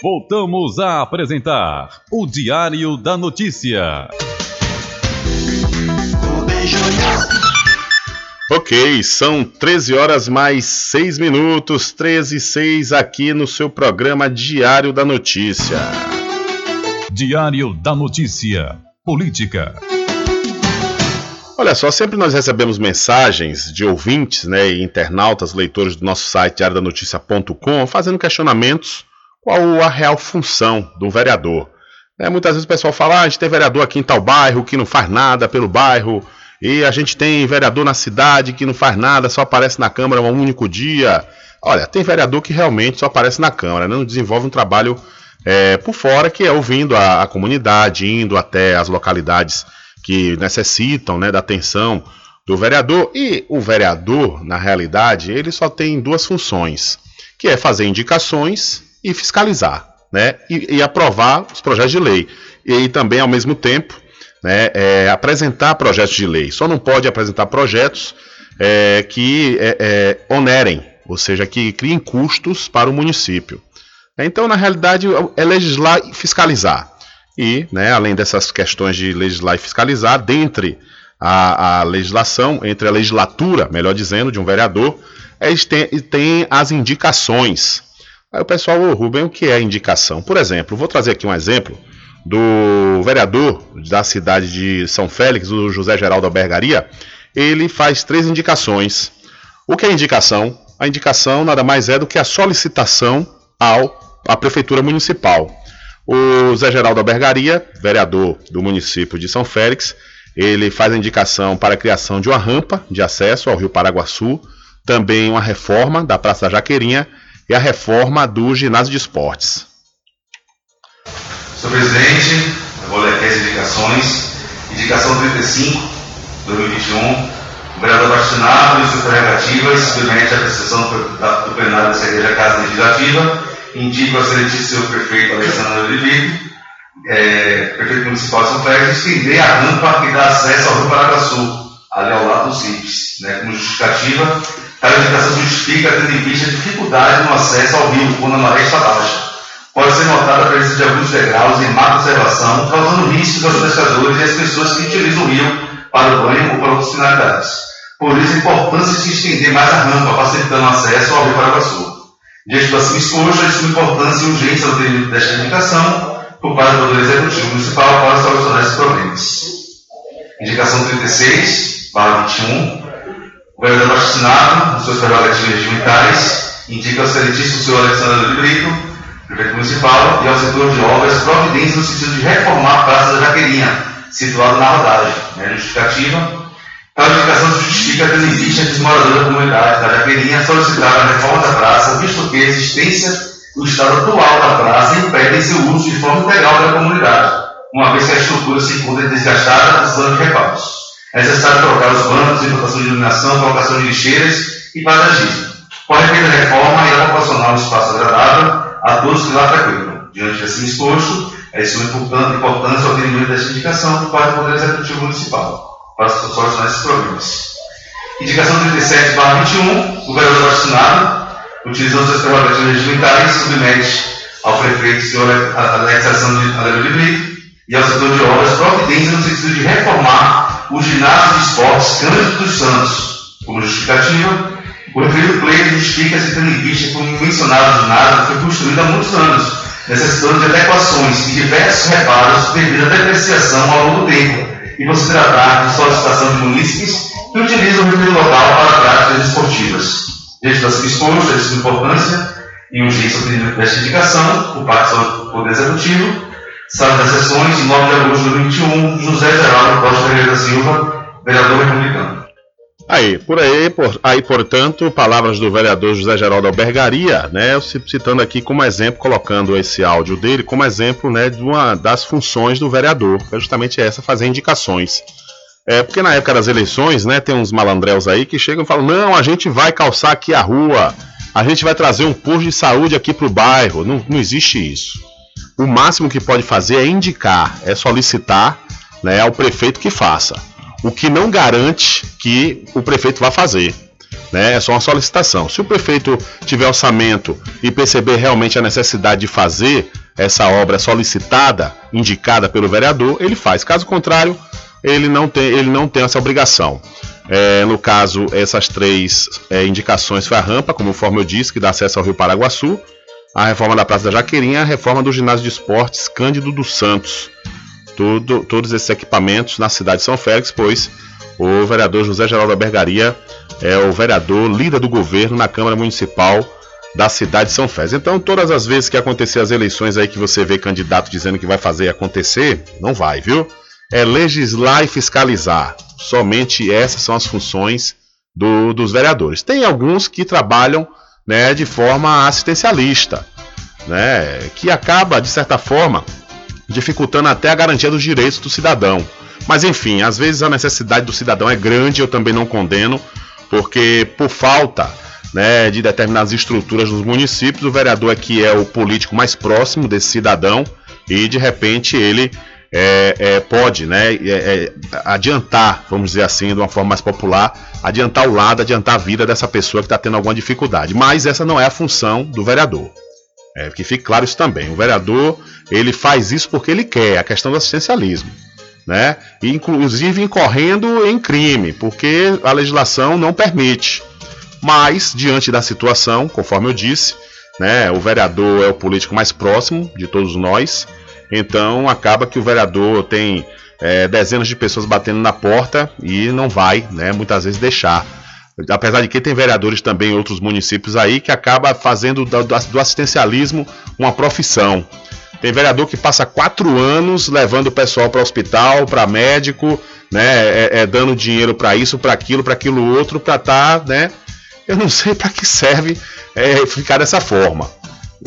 Voltamos a apresentar o Diário da Notícia. Ok, são 13 horas mais 6 minutos, 13 e 6 aqui no seu programa Diário da Notícia. Diário da Notícia. Política. Olha só, sempre nós recebemos mensagens de ouvintes, né, e internautas, leitores do nosso site diariodanoticia.com, fazendo questionamentos qual a real função do vereador. Né, muitas vezes o pessoal fala, ah, a gente tem vereador aqui em tal bairro que não faz nada pelo bairro, e a gente tem vereador na cidade que não faz nada, só aparece na Câmara um único dia. Olha, tem vereador que realmente só aparece na Câmara, né, não desenvolve um trabalho é, por fora, que é ouvindo a, a comunidade, indo até as localidades que necessitam né, da atenção do vereador. E o vereador, na realidade, ele só tem duas funções, que é fazer indicações e fiscalizar, né, e, e aprovar os projetos de lei. E também, ao mesmo tempo, né, é, apresentar projetos de lei. Só não pode apresentar projetos é, que é, é onerem, ou seja, que criem custos para o município. Então, na realidade, é legislar e fiscalizar. E, né, além dessas questões de legislar e fiscalizar, dentre a, a legislação, entre a legislatura, melhor dizendo, de um vereador, eles têm, têm as indicações. Aí o pessoal, Rubem, o que é indicação? Por exemplo, vou trazer aqui um exemplo do vereador da cidade de São Félix, o José Geraldo Albergaria. Ele faz três indicações. O que é indicação? A indicação nada mais é do que a solicitação ao, à Prefeitura Municipal. O Zé Geraldo Albergaria, vereador do município de São Félix, ele faz a indicação para a criação de uma rampa de acesso ao Rio Paraguaçu, também uma reforma da Praça da Jaqueirinha e a reforma do ginásio de esportes. Senhor presidente, eu vou ler aqui as indicações. Indicação 35, 2021. O vereador Bastinado e suas prerrogativas submete à apreciação do plenário da Secretaria da Casa Legislativa. Indica ao excelentíssimo prefeito Alexandre Oliveira, é, prefeito municipal de São Félix, estender a rampa que dá acesso ao Rio Paraguaçu, ali ao lado do CIPS. Né, como justificativa, a indicação justifica tendo em vista a dificuldade no acesso ao rio quando a maré está baixa. Pode ser notada a presença de alguns degraus em má conservação, causando riscos aos pescadores e às pessoas que utilizam o rio para o banho ou para outras finalidades. Por isso, a importância de se estender mais a rampa, facilitando o acesso ao rio Paraguaçu. Diante do acima exposto, a suma importância e urgência desta indicação por parte do Poder Executivo Municipal para solucionar esses problemas. Indicação 36, barra 21. O vereador Bastinado, nas suas prerrogativas regimentais, indica ao excelentíssimo senhor Alexandre de Brito, prefeito municipal, e ao setor de obras providências no sentido de reformar a Praça da Jaqueirinha, situada na rodagem. Né, justificativa. Tal indicação justifica em vista que os moradores da comunidade da Jaqueirinha solicitaram a reforma da praça, visto que a existência do estado atual da praça impede seu uso de forma integral pela comunidade, uma vez que a estrutura se encontra desgastada, precisando de reparos. É necessário trocar os bancos, implantação de iluminação, colocação de lixeiras e paisagismo. Com a reforma, irá proporcionar um espaço agradável a todos que lá frequentam. Diante desse exposto, é de suma importância o atendimento desta indicação por parte do Poder Executivo Municipal, para solucionar esses problemas. Indicação 37, 21, o vereador vacinado, utilizando suas prerrogativas regimentais, submete ao prefeito, senhor Alexação de Aleluia de Brito, e ao setor de obras providência no sentido de reformar o ginásio de esportes Cândido dos Santos. Como justificativa, o referido pleito justifica-se tendo em vista que o mencionado ginásio foi construído há muitos anos, necessitando de adequações e diversos reparos devido à depreciação ao longo do tempo, e por se tratar de solicitação de munícipes que utilizam o referido local para práticas esportivas. Diante das expostas, de sua importância e urgência desta indicação, por parte do Poder Executivo, Sala das Sessões, 9 de agosto de 2021, José Geraldo Costa Pereira da Silva, vereador republicano. Aí, por aí, por, aí, portanto, palavras do vereador José Geraldo Albergaria, né, citando aqui como exemplo, colocando esse áudio dele como exemplo, né, de uma das funções do vereador, que é justamente essa, fazer indicações. É, porque na época das eleições, né, tem uns malandréus aí que chegam e falam, não, a gente vai calçar aqui a rua, a gente vai trazer um posto de saúde aqui para o bairro, não, não existe isso. O máximo que pode fazer é indicar, é solicitar né, ao prefeito que faça o que não garante que o prefeito vá fazer. Né? É só uma solicitação. Se o prefeito tiver orçamento e perceber realmente a necessidade de fazer essa obra solicitada, indicada pelo vereador, ele faz. Caso contrário, ele não tem, ele não tem essa obrigação. É, no caso, essas três é, indicações foi a rampa, conforme eu disse, que dá acesso ao Rio Paraguaçu, a reforma da Praça da Jaqueirinha, a reforma do ginásio de esportes Cândido dos Santos tudo, todos esses equipamentos na cidade de São Félix, pois o vereador José Geraldo Bergaria é o vereador líder do governo na Câmara Municipal da cidade de São Félix. Então, todas as vezes que acontecer as eleições aí que você vê candidato dizendo que vai fazer acontecer, não vai, viu? É legislar e fiscalizar. Somente essas são as funções do, dos vereadores. Tem alguns que trabalham né, de forma assistencialista, né, que acaba, de certa forma, dificultando até a garantia dos direitos do cidadão. Mas enfim, às vezes a necessidade do cidadão é grande, eu também não condeno, porque por falta né, de determinadas estruturas dos municípios, o vereador aqui é o político mais próximo desse cidadão e de repente ele é, é, pode né, é, é adiantar, vamos dizer assim, de uma forma mais popular, adiantar o lado, adiantar a vida dessa pessoa que está tendo alguma dificuldade. Mas essa não é a função do vereador. É, que fique claro isso também. O vereador ele faz isso porque ele quer, a questão do assistencialismo. Né? Inclusive incorrendo em crime, porque a legislação não permite. Mas, diante da situação, conforme eu disse, né? O vereador é o político mais próximo de todos nós, então acaba que o vereador tem é, dezenas de pessoas batendo na porta e não vai, né? Muitas vezes deixar. Apesar de que tem vereadores também em outros municípios aí que acaba fazendo do, assistencialismo uma profissão. Tem vereador que passa quatro anos levando o pessoal para hospital, para médico, né? É, é, dando dinheiro para isso, para aquilo, para aquilo outro, para estar, tá, né? Eu não sei para que serve é, ficar dessa forma.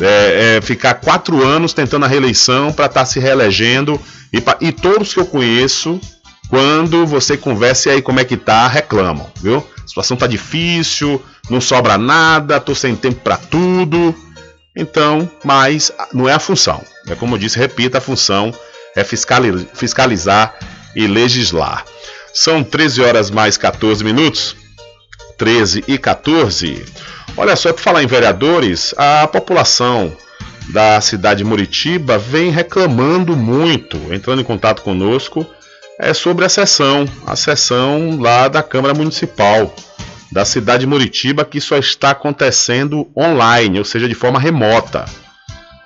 É, é, ficar quatro anos tentando a reeleição para estar tá se reelegendo e, pra, e todos que eu conheço, quando você conversa e aí como é que tá, reclamam, viu? A situação tá difícil, não sobra nada, tô sem tempo para tudo. Então, mas não é a função. É como eu disse, repita, a função é fiscalizar e legislar. São 13 horas mais 14 minutos. 13 e 14. Olha só, para falar em vereadores, a população da cidade de Muritiba vem reclamando muito, entrando em contato conosco, é sobre a sessão, a sessão lá da Câmara Municipal da cidade de Muritiba que só está acontecendo online, ou seja, de forma remota.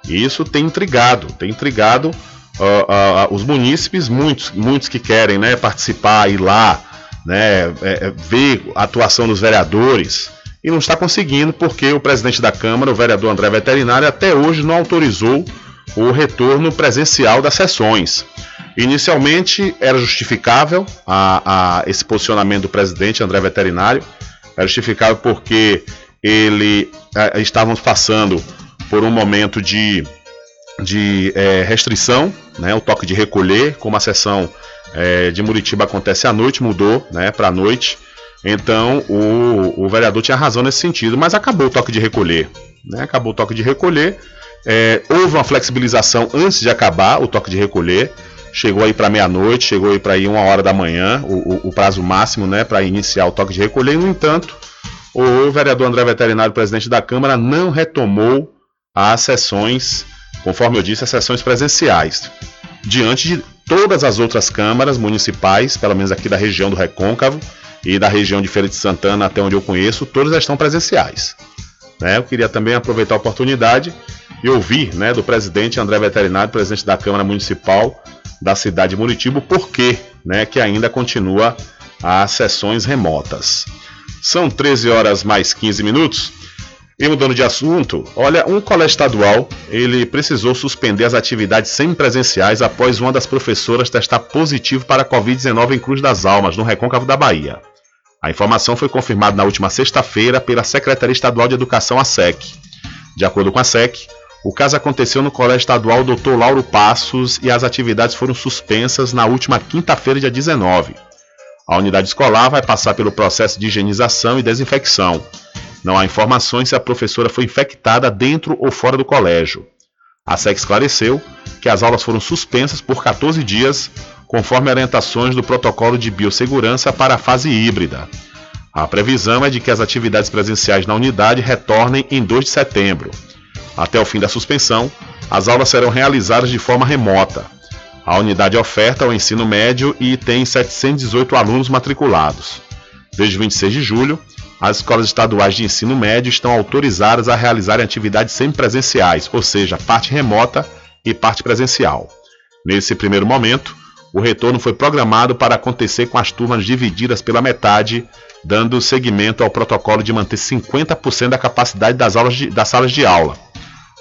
E isso tem intrigado, tem intrigado uh, uh, os munícipes, muitos, muitos que querem né, participar, ir lá, né, é, é, ver a atuação dos vereadores, e não está conseguindo porque o presidente da Câmara, o vereador André Veterinário, até hoje não autorizou o retorno presencial das sessões. Inicialmente era justificável a, a esse posicionamento do presidente André Veterinário, era justificável porque ele a, estávamos passando por um momento de, de é, restrição, né, o toque de recolher, como a sessão é, de Muritiba acontece à noite, mudou né, para a noite. Então o, o vereador tinha razão nesse sentido, mas acabou o toque de recolher. Né, acabou o toque de recolher. É, houve uma flexibilização antes de acabar o toque de recolher. Chegou aí para meia-noite, chegou aí para aí uma hora da manhã, o, o, o prazo máximo né, para iniciar o toque de recolher. No entanto, o vereador André Veterinário, presidente da Câmara, não retomou as sessões, conforme eu disse, as sessões presenciais. Diante de todas as outras câmaras municipais, pelo menos aqui da região do Recôncavo e da região de Feira de Santana, até onde eu conheço, todas estão presenciais. Né? Eu queria também aproveitar a oportunidade e ouvir né, do presidente André Veterinário, presidente da Câmara Municipal da cidade de Muritiba, por que né, que ainda continua as sessões remotas. São 13 horas mais 15 minutos. E mudando de assunto, olha, um colégio estadual, ele precisou suspender as atividades semipresenciais após uma das professoras testar positivo para a Covid-19 em Cruz das Almas, no Recôncavo da Bahia. A informação foi confirmada na última sexta-feira pela Secretaria Estadual de Educação, a SEC. De acordo com a SEC, o caso aconteceu no Colégio Estadual Dr. Lauro Passos e as atividades foram suspensas na última quinta-feira, dia 19. A unidade escolar vai passar pelo processo de higienização e desinfecção. Não há informações se a professora foi infectada dentro ou fora do colégio. A SEC esclareceu que as aulas foram suspensas por 14 dias, conforme orientações do protocolo de biossegurança para a fase híbrida. A previsão é de que as atividades presenciais na unidade retornem em 2 de setembro. Até o fim da suspensão, as aulas serão realizadas de forma remota. A unidade oferta o ensino médio e tem 718 alunos matriculados. Desde 26 de julho, as escolas estaduais de ensino médio estão autorizadas a realizarem atividades semipresenciais, ou seja, parte remota e parte presencial. Nesse primeiro momento, o retorno foi programado para acontecer com as turmas divididas pela metade, dando seguimento ao protocolo de manter 50% da capacidade das, aulas de, das salas de aula.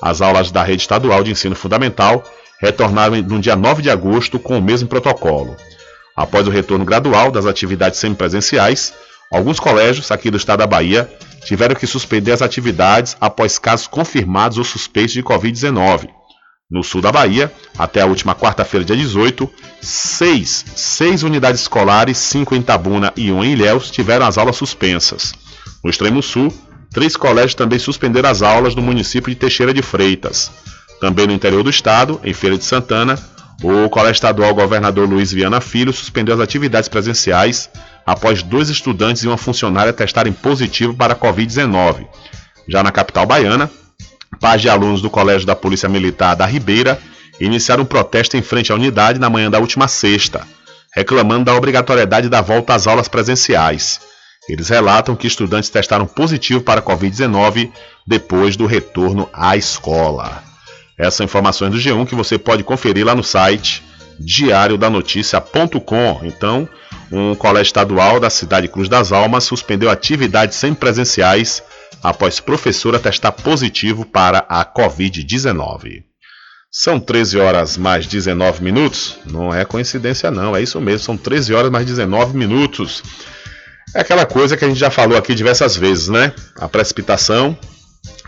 As aulas da rede estadual de ensino fundamental retornaram no dia 9 de agosto com o mesmo protocolo. Após o retorno gradual das atividades semipresenciais, Alguns colégios aqui do estado da Bahia tiveram que suspender as atividades após casos confirmados ou suspeitos de Covid-19. No sul da Bahia, até a última quarta-feira, dia 18, seis, seis unidades escolares, cinco em Tabuna e um em Ilhéus, tiveram as aulas suspensas. No extremo sul, três colégios também suspenderam as aulas no município de Teixeira de Freitas. Também no interior do estado, em Feira de Santana, o Colégio Estadual Governador Luiz Viana Filho suspendeu as atividades presenciais após dois estudantes e uma funcionária testarem positivo para a Covid-19. Já na capital baiana, pais de alunos do Colégio da Polícia Militar da Ribeira iniciaram um protesto em frente à unidade na manhã da última sexta, reclamando da obrigatoriedade da volta às aulas presenciais. Eles relatam que estudantes testaram positivo para a Covid-19 depois do retorno à escola. Essas informações do G1 que você pode conferir lá no site diariodanoticia.com. Então, um colégio estadual da cidade Cruz das Almas suspendeu atividades semipresenciais após professora testar positivo para a Covid-19. São 13 horas mais 19 minutos. Não é coincidência, não. É isso mesmo. São 13 horas mais 19 minutos. É aquela coisa que a gente já falou aqui diversas vezes, né? A precipitação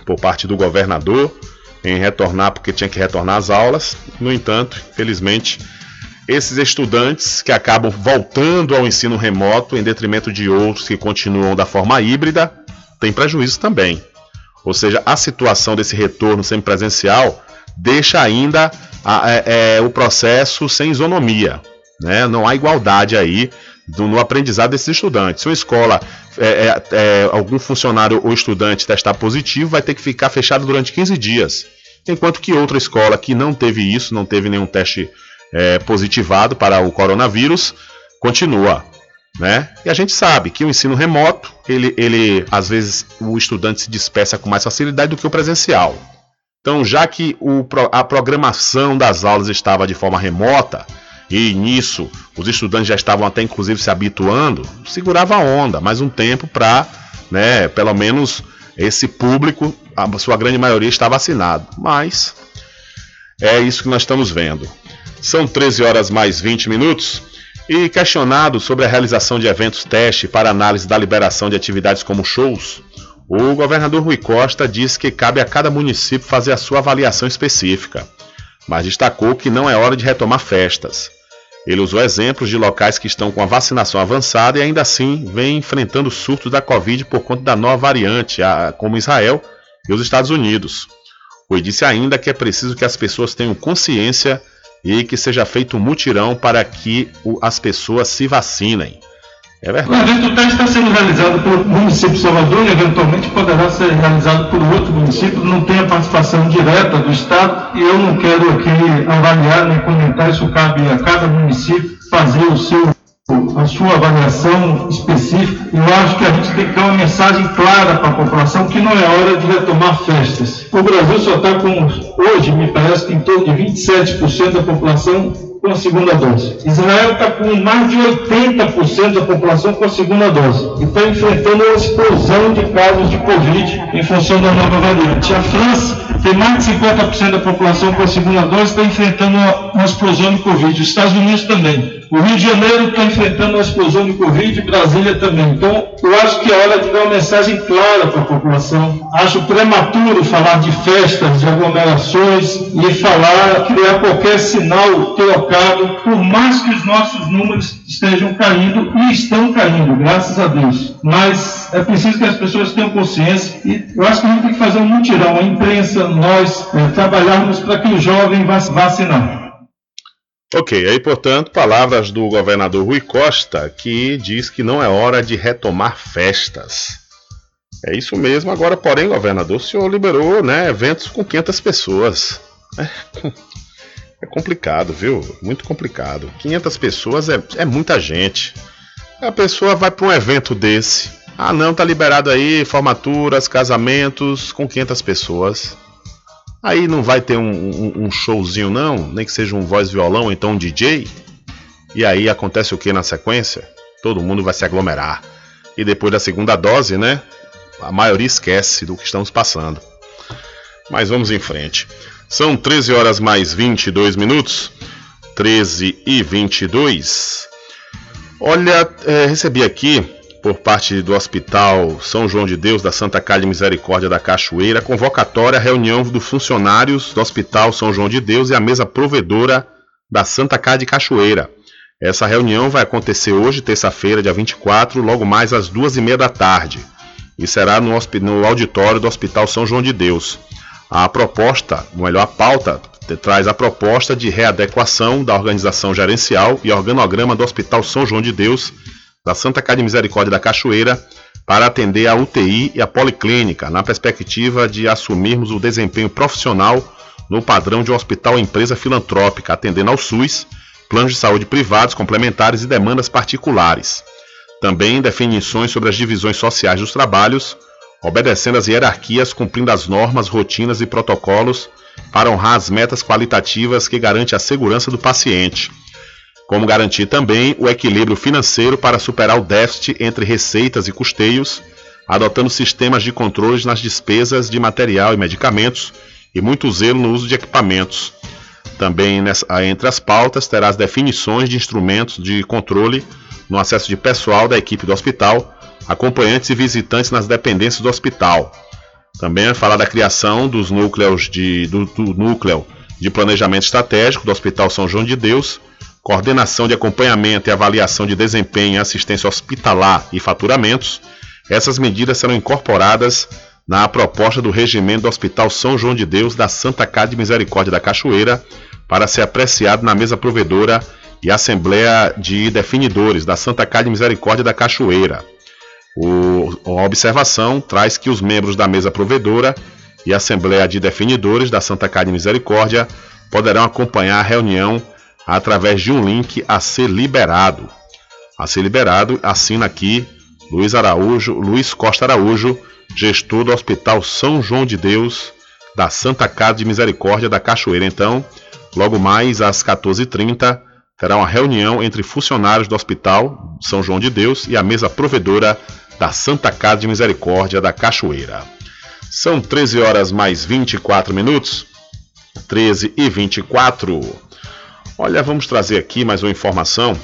por parte do governador em retornar porque tinha que retornar às aulas. No entanto, infelizmente, esses estudantes que acabam voltando ao ensino remoto em detrimento de outros que continuam da forma híbrida, têm prejuízo também. Ou seja, a situação desse retorno semipresencial deixa ainda a, é, é, o processo sem isonomia. Né? Não há igualdade aí do, no aprendizado desses estudantes. Se uma escola, é, é, algum funcionário ou estudante testar positivo, vai ter que ficar fechado durante 15 dias. Enquanto que outra escola que não teve isso, não teve nenhum teste positivado para o coronavírus, continua. Né? E a gente sabe que o ensino remoto, ele, ele às vezes o estudante se dispersa com mais facilidade do que o presencial. Então, já que o, a programação das aulas estava de forma remota, e nisso os estudantes já estavam até inclusive se habituando, segurava a onda, mais um tempo para, né, pelo menos esse público, a sua grande maioria está vacinado. Mas é isso que nós estamos vendo. São 13 horas mais 20 minutos. E questionado sobre a realização de eventos teste para análise da liberação de atividades como shows, o governador Rui Costa disse que cabe a cada município fazer a sua avaliação específica, mas destacou que não é hora de retomar festas. Ele usou exemplos de locais que estão com a vacinação avançada e ainda assim vem enfrentando surtos da Covid por conta da nova variante, como Israel e os Estados Unidos. Rui disse ainda que é preciso que as pessoas tenham consciência e que seja feito um mutirão para que as pessoas se vacinem. É verdade. O evento teste está sendo realizado pelo município de Salvador e eventualmente poderá ser realizado por outro município, não tem a participação direta do Estado e eu não quero aqui avaliar nem comentar, isso cabe a cada município fazer o seu a sua avaliação específica. Eu acho que a gente tem que dar uma mensagem clara para a população que não é hora de retomar festas. O Brasil só está com, hoje, me parece que em torno de 27% da população com a segunda dose. Israel está com mais de 80% da população com a segunda dose e está enfrentando uma explosão de casos de Covid em função da nova variante. A França tem mais de 50% da população com a segunda dose está enfrentando uma, uma explosão de Covid. Os Estados Unidos também. O Rio de Janeiro está enfrentando uma explosão de Covid, Brasília também. Então, eu acho que é hora de dar uma mensagem clara para a população. Acho prematuro falar de festas, de aglomerações e falar, criar qualquer sinal trocado, por mais que os nossos números estejam caindo e estão caindo, graças a Deus. Mas é preciso que as pessoas tenham consciência e eu acho que a gente tem que fazer um mutirão, a imprensa, nós, é, trabalharmos para que o jovem vá vacinar. Ok, aí portanto, palavras do governador Rui Costa, que diz que não é hora de retomar festas. É isso mesmo, agora, porém, governador, o senhor liberou né, eventos com 500 pessoas. É, é complicado, viu? Muito complicado. 500 pessoas é, é muita gente. A pessoa vai para um evento desse. Ah, não, tá liberado aí formaturas, casamentos com 500 pessoas. Aí não vai ter um, um, um, showzinho, não, nem que seja um voz violão, então um DJ. E aí acontece o que na sequência? Todo mundo vai se aglomerar. E depois da segunda dose, né? A maioria esquece do que estamos passando. Mas vamos em frente. São 13 horas mais 22 minutos. 13 e 22. Olha, é, recebi aqui por parte do Hospital São João de Deus da Santa Casa de Misericórdia da Cachoeira, convocatória reunião dos funcionários do Hospital São João de Deus e a mesa provedora da Santa Casa de Cachoeira. Essa reunião vai acontecer hoje, terça-feira, dia 24, logo mais às duas e meia da tarde, e será no, no auditório do Hospital São João de Deus. A proposta, ou melhor, a pauta, traz a proposta de readequação da organização gerencial e organograma do Hospital São João de Deus da Santa Casa de Misericórdia da Cachoeira para atender a UTI e a policlínica, na perspectiva de assumirmos o desempenho profissional no padrão de um hospital empresa filantrópica, atendendo ao SUS, planos de saúde privados, complementares e demandas particulares. Também definições sobre as divisões sociais dos trabalhos, obedecendo às hierarquias, cumprindo as normas, rotinas e protocolos para honrar as metas qualitativas que garantem a segurança do paciente. Como garantir também o equilíbrio financeiro para superar o déficit entre receitas e custeios, adotando sistemas de controles nas despesas de material e medicamentos e muito zelo no uso de equipamentos. Também nessa, entre as pautas terá as definições de instrumentos de controle no acesso de pessoal da equipe do hospital, acompanhantes e visitantes nas dependências do hospital. Também vai falar da criação dos núcleos de, do, do núcleo de planejamento estratégico do Hospital São João de Deus, coordenação de acompanhamento e avaliação de desempenho e assistência hospitalar e faturamentos. Essas medidas serão incorporadas na proposta do regimento do Hospital São João de Deus da Santa Casa de Misericórdia da Cachoeira para ser apreciado na mesa provedora e Assembleia de Definidores da Santa Casa de Misericórdia da Cachoeira. O, a observação traz que os membros da mesa provedora e Assembleia de Definidores da Santa Casa de Misericórdia poderão acompanhar a reunião através de um link a ser liberado. A ser liberado, assina aqui Luiz Araújo, Luiz Costa Araújo, gestor do Hospital São João de Deus da Santa Casa de Misericórdia da Cachoeira. Então, logo mais às 14h30, terá uma reunião entre funcionários do Hospital São João de Deus e a mesa provedora da Santa Casa de Misericórdia da Cachoeira. São 13 horas mais 24 minutos. 13 e 24. Olha, vamos trazer aqui mais uma informação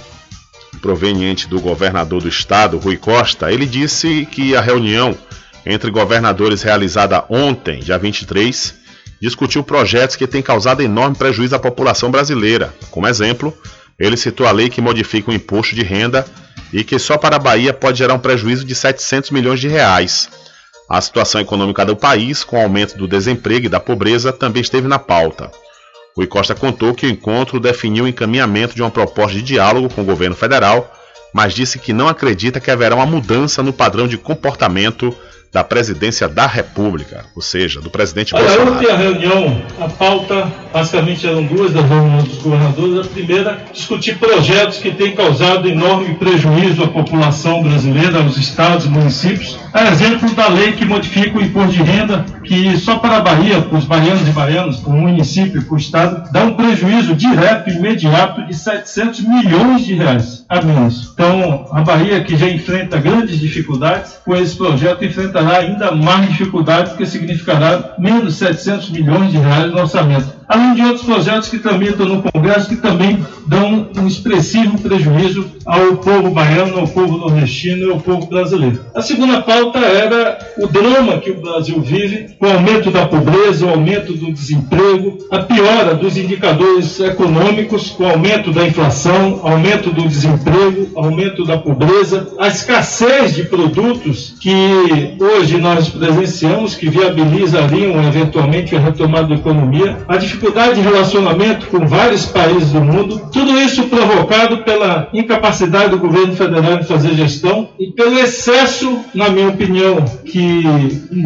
proveniente do governador do estado, Rui Costa. Ele disse que a reunião entre governadores realizada ontem, dia 23, discutiu projetos que têm causado enorme prejuízo à população brasileira. Como exemplo, ele citou a lei que modifica o imposto de renda e que só para a Bahia pode gerar um prejuízo de 700 milhões de reais. A situação econômica do país, com o aumento do desemprego e da pobreza, também esteve na pauta. Rui Costa contou que o encontro definiu o encaminhamento de uma proposta de diálogo com o governo federal, mas disse que não acredita que haverá uma mudança no padrão de comportamento da presidência da República, ou seja, do presidente Olha, Bolsonaro. ontem a reunião, a pauta, basicamente eram duas das reuniões dos governadores. A primeira, discutir projetos que têm causado enorme prejuízo à população brasileira, aos estados e municípios. A exemplo da lei que modifica o imposto de renda, que só para a Bahia, para os baianos e baianas, para o município e para o estado, dá um prejuízo direto e imediato de 700 milhões de reais a menos. Então, a Bahia, que já enfrenta grandes dificuldades, com esse projeto enfrentará ainda mais dificuldades, porque significará menos 700 milhões de reais no orçamento. Além de outros projetos que tramitam no Congresso, que também dão um expressivo prejuízo ao povo baiano, ao povo nordestino e ao povo brasileiro. A segunda pauta era o drama que o Brasil vive, com o aumento da pobreza, o aumento do desemprego, a piora dos indicadores econômicos, com o aumento da inflação, aumento do desemprego, aumento da pobreza, a escassez de produtos que hoje nós presenciamos, que viabilizariam eventualmente a retomada da economia, a dificuldade de relacionamento com vários países do mundo, tudo isso provocado pela incapacidade do governo federal de fazer gestão e pelo excesso, na minha opinião, que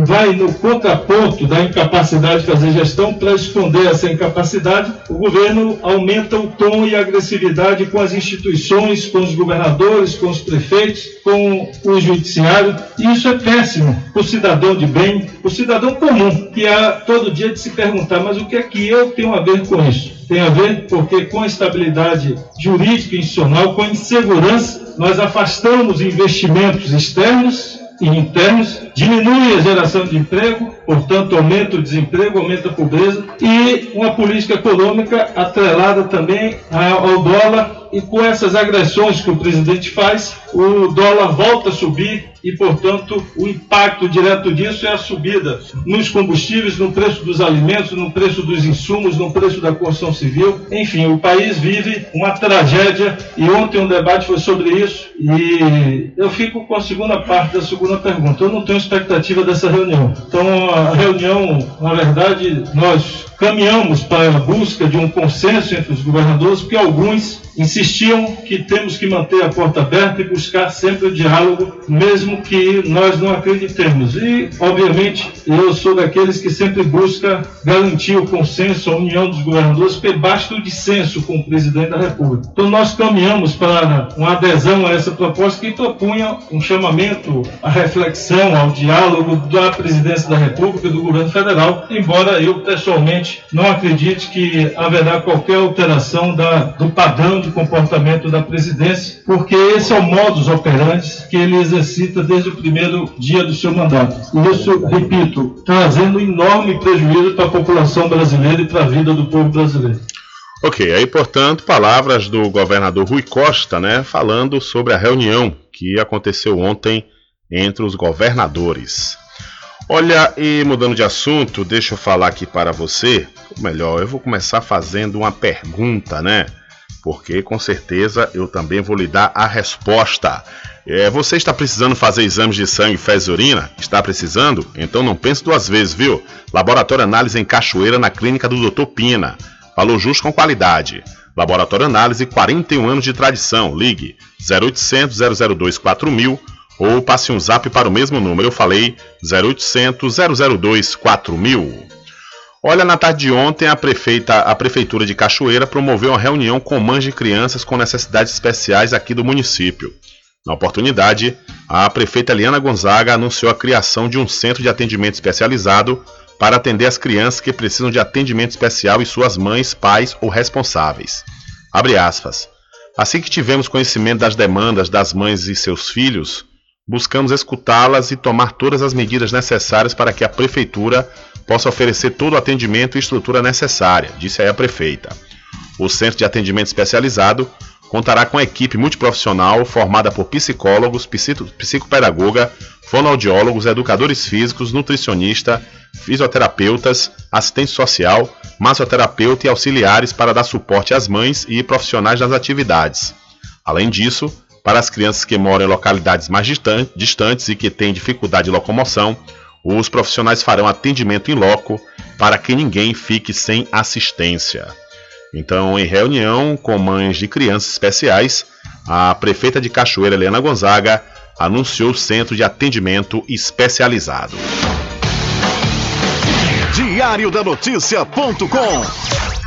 vai no contraponto da incapacidade de fazer gestão, para esconder essa incapacidade, o governo aumenta o tom e a agressividade com as instituições, com os governadores, com os prefeitos, com o judiciário, e isso é péssimo para o cidadão de bem, o cidadão comum, que há todo dia de se perguntar, mas o que é que eu tenho a ver com isso? Tem a ver porque com a estabilidade jurídica e institucional, com a insegurança, nós afastamos investimentos externos e internos, diminui a geração de emprego, portanto aumenta o desemprego, aumenta a pobreza e uma política econômica atrelada também ao dólar e com essas agressões que o presidente faz, o dólar volta a subir e, portanto, o impacto direto disso é a subida nos combustíveis, no preço dos alimentos, no preço dos insumos, no preço da construção civil. Enfim, o país vive uma tragédia e ontem um debate foi sobre isso e eu fico com a segunda parte da segunda pergunta. Eu não tenho expectativa dessa reunião. Então, a reunião, na verdade, nós caminhamos para a busca de um consenso entre os governadores, porque alguns insistiam que temos que manter a porta aberta e buscar sempre o diálogo, mesmo que nós não acreditemos. E, obviamente, eu sou daqueles que sempre busca garantir o consenso, a união dos governadores, debaixo do dissenso com o presidente da República. Então, nós caminhamos para uma adesão a essa proposta que propunha um chamamento à reflexão, ao diálogo da presidência da República do governo federal, embora eu pessoalmente não acredite que haverá qualquer alteração da, do padrão de comportamento da presidência, porque esse é o modus operandi que ele exercita desde o primeiro dia do seu mandato. Isso, repito, trazendo enorme prejuízo para a população brasileira e para a vida do povo brasileiro. Ok, aí portanto, palavras do governador Rui Costa, né, falando sobre a reunião que aconteceu ontem entre os governadores. Olha, e mudando de assunto, deixa eu falar aqui para você, ou melhor, eu vou começar fazendo uma pergunta, né? Porque com certeza eu também vou lhe dar a resposta. É, você está precisando fazer exames de sangue, fezes e urina? Está precisando? Então não pense duas vezes, viu? Laboratório Análise em Cachoeira, na clínica do Dr. Pina. Valor justo com qualidade. Laboratório Análise, 41 anos de tradição. Ligue 0800 002 4000 ou passe um zap para o mesmo número. Eu falei 0800 002 4000. Olha, na tarde de ontem, a, prefeita, a Prefeitura de Cachoeira promoveu uma reunião com mães de crianças com necessidades especiais aqui do município. Na oportunidade, a prefeita Eliana Gonzaga anunciou a criação de um centro de atendimento especializado para atender as crianças que precisam de atendimento especial e suas mães, pais ou responsáveis. Abre aspas. Assim que tivemos conhecimento das demandas das mães e seus filhos, buscamos escutá-las e tomar todas as medidas necessárias para que a prefeitura possa oferecer todo o atendimento e estrutura necessária, disse aí a prefeita. O centro de atendimento especializado contará com equipe multiprofissional formada por psicólogos, psicopedagoga, fonoaudiólogos, educadores físicos, nutricionista, fisioterapeutas, assistente social, massoterapeuta e auxiliares para dar suporte às mães e profissionais das atividades. Além disso, para as crianças que moram em localidades mais distantes e que têm dificuldade de locomoção, os profissionais farão atendimento em loco para que ninguém fique sem assistência. Então, em reunião com mães de crianças especiais, a prefeita de Cachoeira, Helena Gonzaga, anunciou o centro de atendimento especializado. Diário da Notícia.com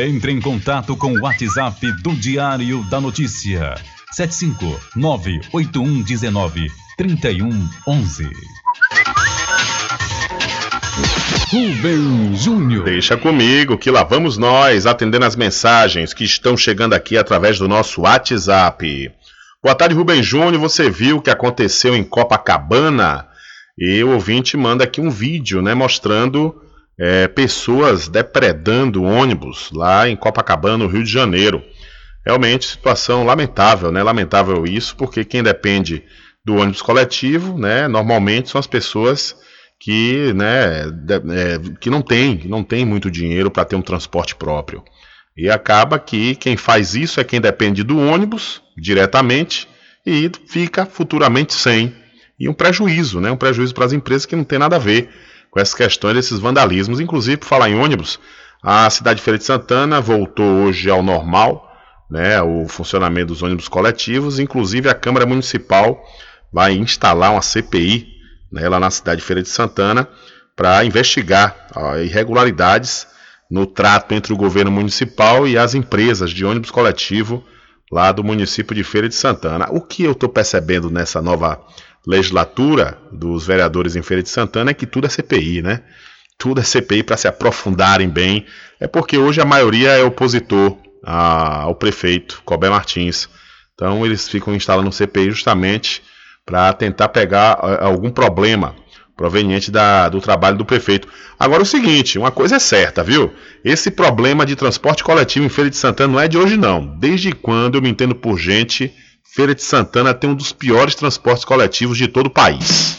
Entre em contato com o WhatsApp do Diário da Notícia. 759-8119-3111. Rubem Júnior. Deixa comigo que lá vamos nós atendendo as mensagens que estão chegando aqui através do nosso WhatsApp. Boa tarde, Rubem Júnior. Você viu o que aconteceu em Copacabana? E o ouvinte manda aqui um vídeo, né, mostrando é, pessoas depredando ônibus lá em Copacabana, no Rio de Janeiro. Realmente situação lamentável, né? Lamentável isso, porque quem depende do ônibus coletivo, né, normalmente são as pessoas que, né, de, é, que não tem, não tem muito dinheiro para ter um transporte próprio. E acaba que quem faz isso é quem depende do ônibus diretamente e fica futuramente sem. E um prejuízo, né? Um prejuízo para as empresas que não tem nada a ver com essas questões desses vandalismos. Inclusive, por falar em ônibus, a cidade de Feira de Santana voltou hoje ao normal, né, o funcionamento dos ônibus coletivos. Inclusive, a Câmara Municipal vai instalar uma CPI né, lá na cidade de Feira de Santana para investigar ó, irregularidades no trato entre o governo municipal e as empresas de ônibus coletivo lá do município de Feira de Santana. O que eu estou percebendo nessa nova legislatura dos vereadores em Feira de Santana é que tudo é CPI, né? Tudo é CPI para se aprofundarem bem. É porque hoje a maioria é opositor ao prefeito Cobé Martins. Então eles ficam instalando CPI justamente para tentar pegar algum problema proveniente da, do trabalho do prefeito. Agora o seguinte, uma coisa é certa, viu? Esse problema de transporte coletivo em Feira de Santana não é de hoje não. Desde quando eu me entendo por gente Feira de Santana tem um dos piores transportes coletivos de todo o país.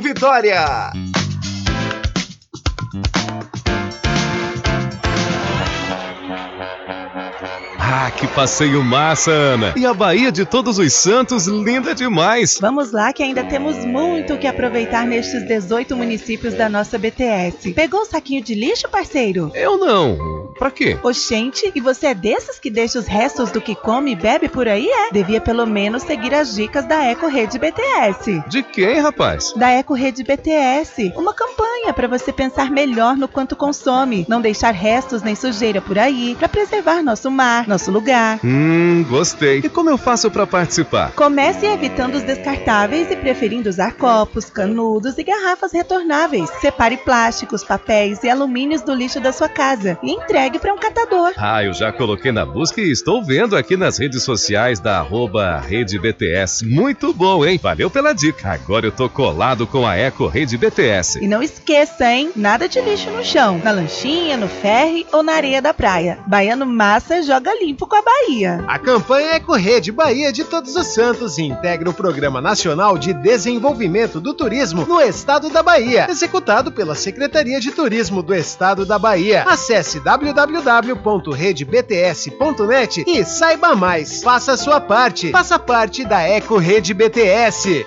Vitória. Ah, que passeio massa, Ana! E a Bahia de Todos os Santos, linda demais! Vamos lá que ainda temos muito o que aproveitar nestes 18 municípios da nossa BTS. Pegou o saquinho de lixo, parceiro? Eu não. Pra quê? Oxente, e você é desses que deixa os restos do que come e bebe por aí, é? Devia pelo menos seguir as dicas da Eco Rede BTS. De quem, rapaz? Da Eco Rede BTS. Uma campanha para você pensar melhor no quanto consome, não deixar restos nem sujeira por aí, para preservar nosso mar, nosso lugar. Hum, gostei. E como eu faço pra participar? Comece evitando os descartáveis e preferindo usar copos, canudos e garrafas retornáveis. Separe plásticos, papéis e alumínios do lixo da sua casa e entregue para um catador. Ah, eu já coloquei na busca e estou vendo aqui nas redes sociais da arroba Rede BTS. Muito bom, hein? Valeu pela dica. Agora eu tô colado com a Eco Rede BTS. E não esqueça, hein? Nada de lixo no chão, na lanchinha, no ferry ou na areia da praia. Baiano Massa joga limpo com a Bahia. A campanha Eco Rede Bahia de Todos os Santos integra o Programa Nacional de Desenvolvimento do Turismo no Estado da Bahia, executado pela Secretaria de Turismo do Estado da Bahia. Acesse www.redebts.net e saiba mais. Faça a sua parte. Faça parte da Eco Rede BTS.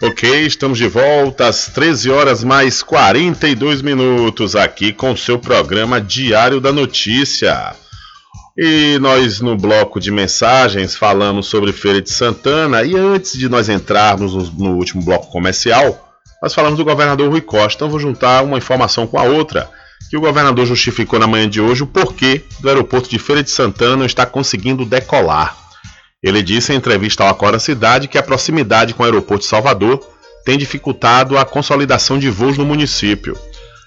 Ok, estamos de volta às 13 horas mais 42 minutos aqui com o seu programa Diário da Notícia. E nós no bloco de mensagens falamos sobre Feira de Santana e antes de nós entrarmos no, no último bloco comercial, nós falamos do governador Rui Costa. Então vou juntar uma informação com a outra, que o governador justificou na manhã de hoje o porquê do aeroporto de Feira de Santana não está conseguindo decolar. Ele disse em entrevista ao Acorda Cidade que a proximidade com o aeroporto de Salvador tem dificultado a consolidação de voos no município.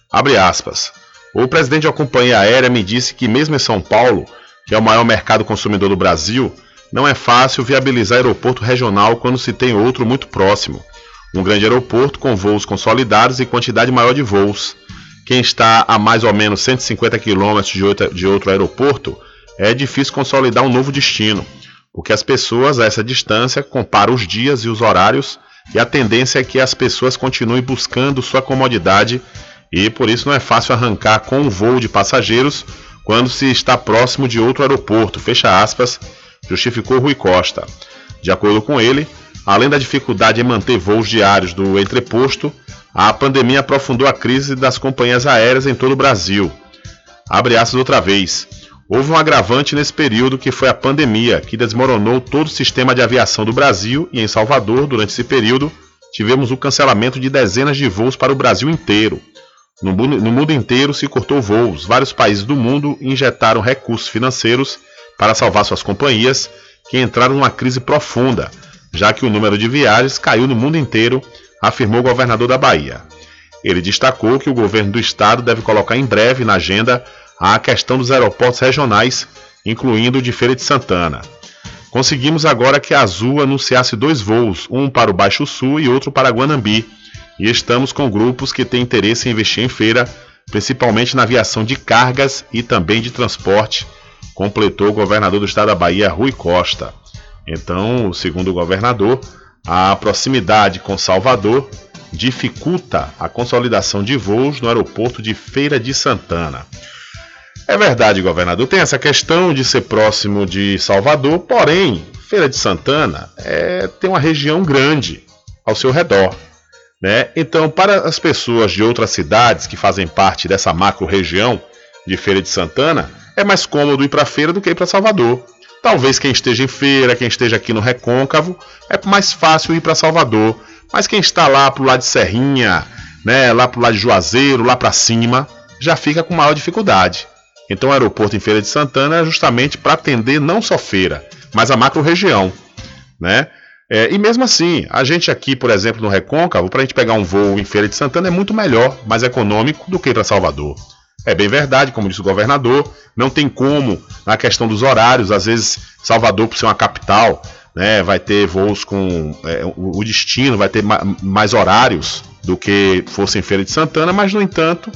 Abre aspas. O presidente da companhia aérea me disse que mesmo em São Paulo, que é o maior mercado consumidor do Brasil, não é fácil viabilizar aeroporto regional quando se tem outro muito próximo. Um grande aeroporto com voos consolidados e quantidade maior de voos. Quem está a mais ou menos 150 quilômetros de outro aeroporto, é difícil consolidar um novo destino porque as pessoas a essa distância comparam os dias e os horários e a tendência é que as pessoas continuem buscando sua comodidade e por isso não é fácil arrancar com um voo de passageiros quando se está próximo de outro aeroporto, fecha aspas, justificou Rui Costa. De acordo com ele, além da dificuldade em manter voos diários do entreposto, a pandemia aprofundou a crise das companhias aéreas em todo o Brasil. Abre aspas outra vez. Houve um agravante nesse período que foi a pandemia, que desmoronou todo o sistema de aviação do Brasil e em Salvador, durante esse período, tivemos o cancelamento de dezenas de voos para o Brasil inteiro. No mundo, inteiro se cortou voos, vários países do mundo injetaram recursos financeiros para salvar suas companhias, que entraram numa crise profunda, já que o número de viagens caiu no mundo inteiro, afirmou o governador da Bahia. Ele destacou que o governo do estado deve colocar em breve na agenda a questão dos aeroportos regionais, incluindo o de Feira de Santana. Conseguimos agora que a Azul anunciasse dois voos, um para o Baixo Sul e outro para Guanambi, e estamos com grupos que têm interesse em investir em feira, principalmente na aviação de cargas e também de transporte, completou o governador do estado da Bahia, Rui Costa. Então, segundo o governador, a proximidade com Salvador dificulta a consolidação de voos no aeroporto de Feira de Santana. É verdade, governador, tem essa questão de ser próximo de Salvador, porém, Feira de Santana é, tem uma região grande ao seu redor. Né? Então, para as pessoas de outras cidades que fazem parte dessa macro-região de Feira de Santana, é mais cômodo ir para a feira do que ir para Salvador. Talvez quem esteja em feira, quem esteja aqui no Recôncavo, é mais fácil ir para Salvador. Mas quem está lá pro lado de Serrinha, né, lá pro lado de Juazeiro, lá para cima, já fica com maior dificuldade. Então o aeroporto em Feira de Santana é justamente para atender não só feira, mas a macro-região. Né? É, e mesmo assim, a gente aqui, por exemplo, no Recôncavo, para a gente pegar um voo em Feira de Santana é muito melhor, mais econômico do que para Salvador. É bem verdade, como disse o governador, não tem como, na questão dos horários, às vezes Salvador, por ser uma capital, né, vai ter voos com. É, o destino vai ter ma mais horários do que fosse em Feira de Santana, mas, no entanto,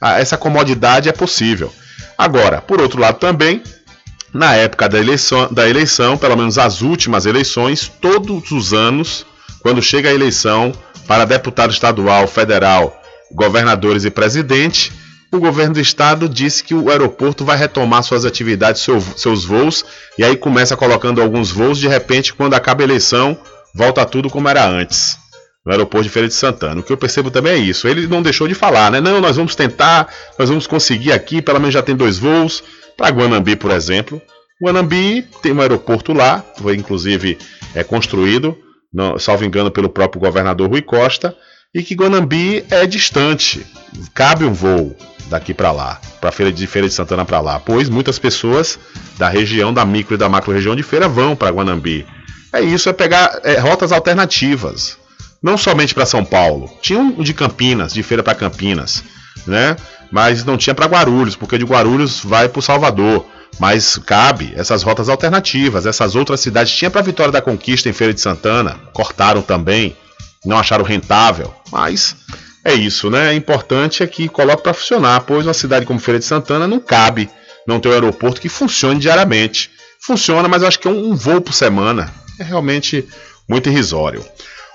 a, essa comodidade é possível. Agora, por outro lado também, na época da eleição, da eleição, pelo menos as últimas eleições, todos os anos, quando chega a eleição para deputado estadual, federal, governadores e presidente, o governo do estado disse que o aeroporto vai retomar suas atividades, seu, seus voos, e aí começa colocando alguns voos, de repente, quando acaba a eleição, volta tudo como era antes no aeroporto de Feira de Santana. O que eu percebo também é isso. Ele não deixou de falar, né? Não, nós vamos tentar, nós vamos conseguir aqui, pelo menos já tem dois voos para Guanambi, por exemplo. Guanambi tem um aeroporto lá, foi inclusive é construído, não, salvo engano, pelo próprio governador Rui Costa, e que Guanambi é distante, cabe um voo daqui para lá, para feira de Feira de Santana para lá, pois muitas pessoas da região da micro e da macro região de feira vão para Guanambi. É isso, é pegar é, rotas alternativas não somente para São Paulo. Tinha um de Campinas, de feira para Campinas, né? Mas não tinha para Guarulhos, porque de Guarulhos vai para Salvador. Mas cabe essas rotas alternativas, essas outras cidades. Tinha para Vitória da Conquista em Feira de Santana, cortaram também, não acharam rentável. Mas é isso, né? É importante é que coloque para funcionar, pois uma cidade como Feira de Santana não cabe não ter um aeroporto que funcione diariamente. Funciona, mas acho que é um voo por semana. É realmente muito irrisório.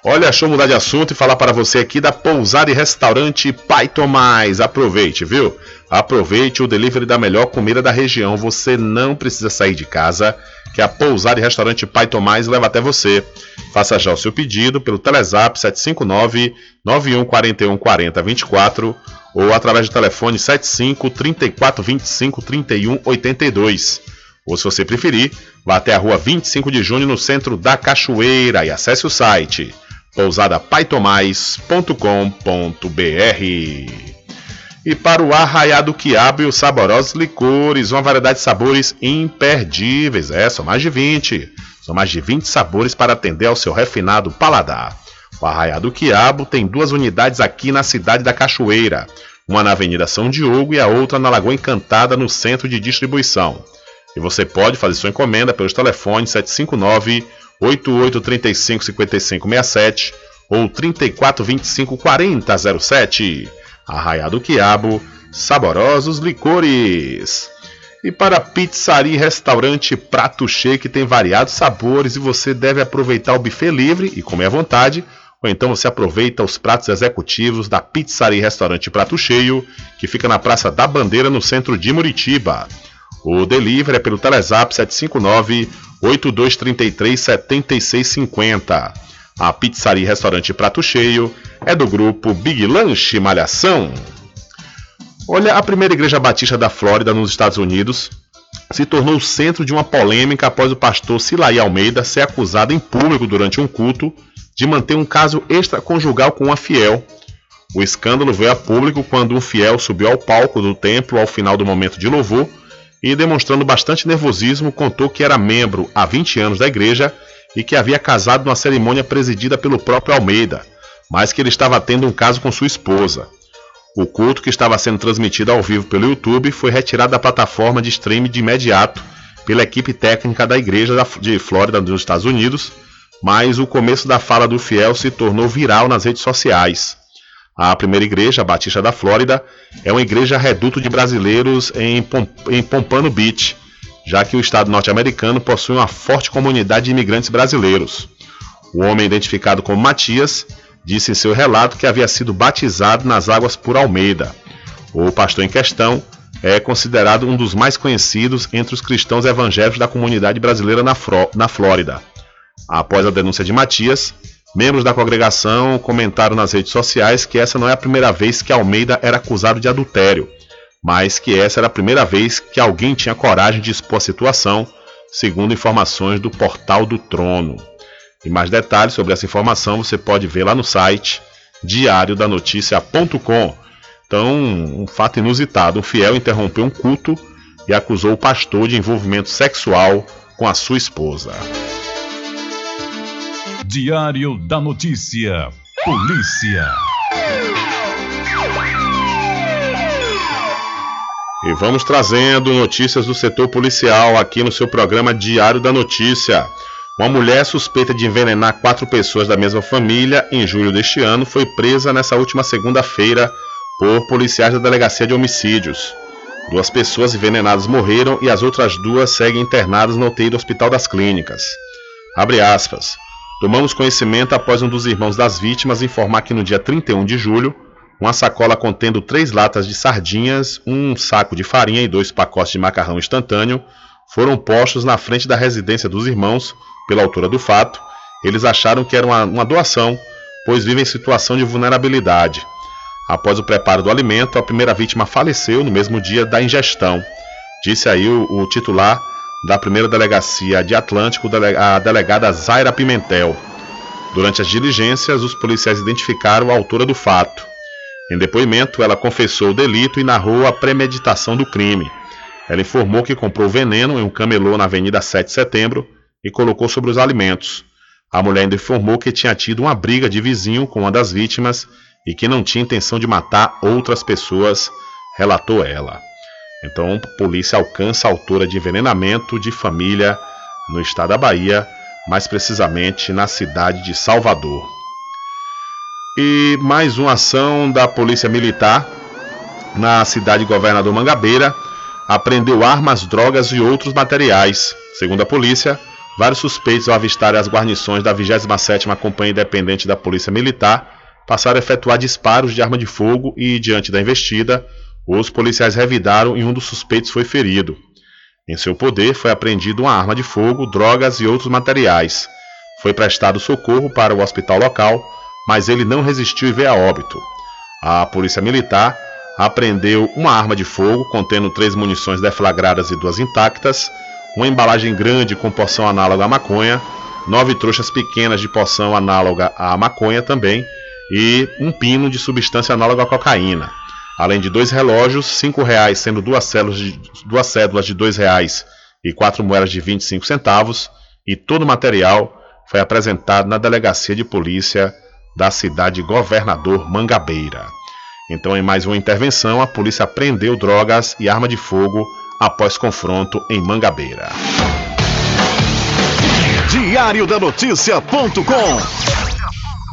Olha, deixa eu mudar de assunto e falar para você aqui da pousada e restaurante Pai Tomás. Aproveite, viu? Aproveite o delivery da melhor comida da região. Você não precisa sair de casa, que a pousada e restaurante Pai Tomás leva até você. Faça já o seu pedido pelo Telezap 759 9141 4024 ou através do telefone 75 34 25 31 82. Ou se você preferir, vá até a rua 25 de junho no centro da Cachoeira e acesse o site pousadapaitomais.com.br. E para o arraiado quiabo e os saborosos licores, uma variedade de sabores imperdíveis. É, são mais de 20. São mais de 20 sabores para atender ao seu refinado paladar. O Arraiado Quiabo tem duas unidades aqui na cidade da Cachoeira, uma na Avenida São Diogo e a outra na Lagoa Encantada, no centro de distribuição. E você pode fazer sua encomenda pelos telefones 759 8835 5567 ou 3425 4007. Arraiado Quiabo, saborosos licores. E para pizzaria e restaurante Prato Cheio que tem variados sabores e você deve aproveitar o buffet livre e comer à vontade, ou então você aproveita os pratos executivos da pizzaria e restaurante Prato Cheio, que fica na Praça da Bandeira no centro de Muritiba. O delivery é pelo Telezap 759 8233 7650. A pizzaria e restaurante Prato Cheio é do grupo Big Lanche Malhação. Olha, a primeira igreja batista da Flórida, nos Estados Unidos, se tornou o centro de uma polêmica após o pastor Silaí Almeida ser acusado em público durante um culto de manter um caso extraconjugal com uma fiel. O escândalo veio a público quando um fiel subiu ao palco do templo ao final do momento de louvor e, demonstrando bastante nervosismo, contou que era membro há 20 anos da igreja e que havia casado numa cerimônia presidida pelo próprio Almeida, mas que ele estava tendo um caso com sua esposa. O culto, que estava sendo transmitido ao vivo pelo YouTube, foi retirado da plataforma de streaming de imediato pela equipe técnica da igreja de Flórida, nos Estados Unidos, mas o começo da fala do fiel se tornou viral nas redes sociais. A primeira igreja, a Batista da Flórida, é uma igreja reduto de brasileiros em, em Pompano Beach, já que o estado norte-americano possui uma forte comunidade de imigrantes brasileiros. O homem identificado como Matias disse em seu relato que havia sido batizado nas águas por Almeida. O pastor em questão é considerado um dos mais conhecidos entre os cristãos evangélicos da comunidade brasileira na, na Flórida. Após a denúncia de Matias, Membros da congregação comentaram nas redes sociais que essa não é a primeira vez que Almeida era acusado de adultério, mas que essa era a primeira vez que alguém tinha coragem de expor a situação, segundo informações do Portal do Trono. E mais detalhes sobre essa informação você pode ver lá no site diariodanoticia.com. Então, um fato inusitado: um fiel interrompeu um culto e acusou o pastor de envolvimento sexual com a sua esposa. Diário da Notícia. Polícia. E vamos trazendo notícias do setor policial aqui no seu programa Diário da Notícia. Uma mulher suspeita de envenenar quatro pessoas da mesma família em julho deste ano foi presa nessa última segunda-feira por policiais da Delegacia de Homicídios. Duas pessoas envenenadas morreram e as outras duas seguem internadas no UTI do Hospital das Clínicas. Abre aspas. Tomamos conhecimento após um dos irmãos das vítimas informar que no dia 31 de julho, uma sacola contendo três latas de sardinhas, um saco de farinha e dois pacotes de macarrão instantâneo foram postos na frente da residência dos irmãos pela altura do fato. Eles acharam que era uma, uma doação, pois vivem em situação de vulnerabilidade. Após o preparo do alimento, a primeira vítima faleceu no mesmo dia da ingestão, disse aí o, o titular da primeira delegacia de Atlântico, a delegada Zaira Pimentel. Durante as diligências, os policiais identificaram a autora do fato. Em depoimento, ela confessou o delito e narrou a premeditação do crime. Ela informou que comprou veneno em um camelô na Avenida 7 de Setembro e colocou sobre os alimentos. A mulher ainda informou que tinha tido uma briga de vizinho com uma das vítimas e que não tinha intenção de matar outras pessoas, relatou ela. Então, a polícia alcança a autora de envenenamento de família no estado da Bahia, mais precisamente na cidade de Salvador. E mais uma ação da Polícia Militar na cidade de Governador Mangabeira apreendeu armas, drogas e outros materiais. Segundo a polícia, vários suspeitos ao avistarem as guarnições da 27ª Companhia Independente da Polícia Militar passaram a efetuar disparos de arma de fogo e, diante da investida, os policiais revidaram e um dos suspeitos foi ferido. Em seu poder foi apreendido uma arma de fogo, drogas e outros materiais. Foi prestado socorro para o hospital local, mas ele não resistiu e veio a óbito. A Polícia Militar apreendeu uma arma de fogo contendo três munições deflagradas e duas intactas, uma embalagem grande com poção análoga à maconha, nove trouxas pequenas de poção análoga à maconha também e um pino de substância análoga à cocaína, além de dois relógios, cinco reais sendo duas cédulas de, duas cédulas de dois reais e quatro moedas de 25 centavos e todo o material foi apresentado na delegacia de polícia da cidade Governador Mangabeira. Então, em mais uma intervenção, a polícia apreendeu drogas e arma de fogo após confronto em Mangabeira. Diário da Notícia.com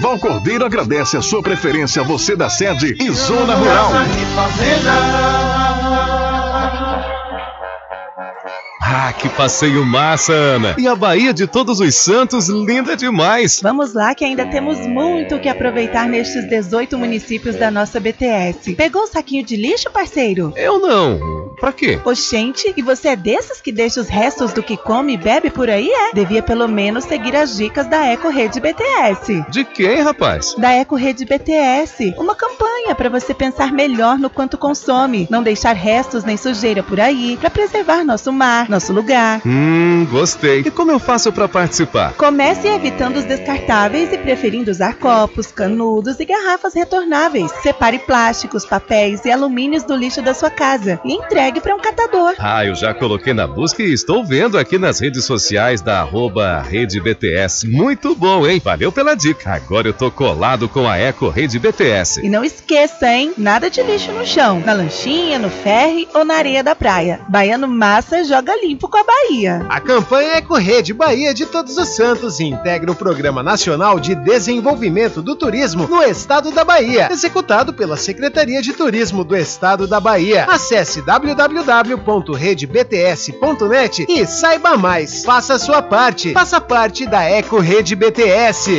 Val Cordeiro agradece a sua preferência, você da sede e Zona Rural. Ah, que passeio massa, Ana! E a Bahia de Todos os Santos, linda demais! Vamos lá que ainda temos muito o que aproveitar nestes 18 municípios da nossa BTS. Pegou o saquinho de lixo, parceiro? Eu não. Pra quê? Oxente, e você é desses que deixa os restos do que come e bebe por aí, é? Devia pelo menos seguir as dicas da Eco Rede BTS. De quem, rapaz? Da Eco Rede BTS. Uma campanha para você pensar melhor no quanto consome, não deixar restos nem sujeira por aí, para preservar nosso mar, nosso lugar. Hum, gostei. E como eu faço para participar? Comece evitando os descartáveis e preferindo usar copos, canudos e garrafas retornáveis. Separe plásticos, papéis e alumínios do lixo da sua casa e entregue para um catador. Ah, eu já coloquei na busca e estou vendo aqui nas redes sociais da arroba Rede BTS. Muito bom, hein? Valeu pela dica. Agora eu tô colado com a Eco Rede BTS. E não esqueça, hein? Nada de lixo no chão, na lanchinha, no ferry ou na areia da praia. Baiano Massa joga limpo com a Bahia. A campanha Eco Rede Bahia de Todos os Santos integra o Programa Nacional de Desenvolvimento do Turismo no Estado da Bahia, executado pela Secretaria de Turismo do Estado da Bahia. Acesse www.redebts.net e saiba mais. Faça a sua parte. Faça parte da Eco Rede BTS.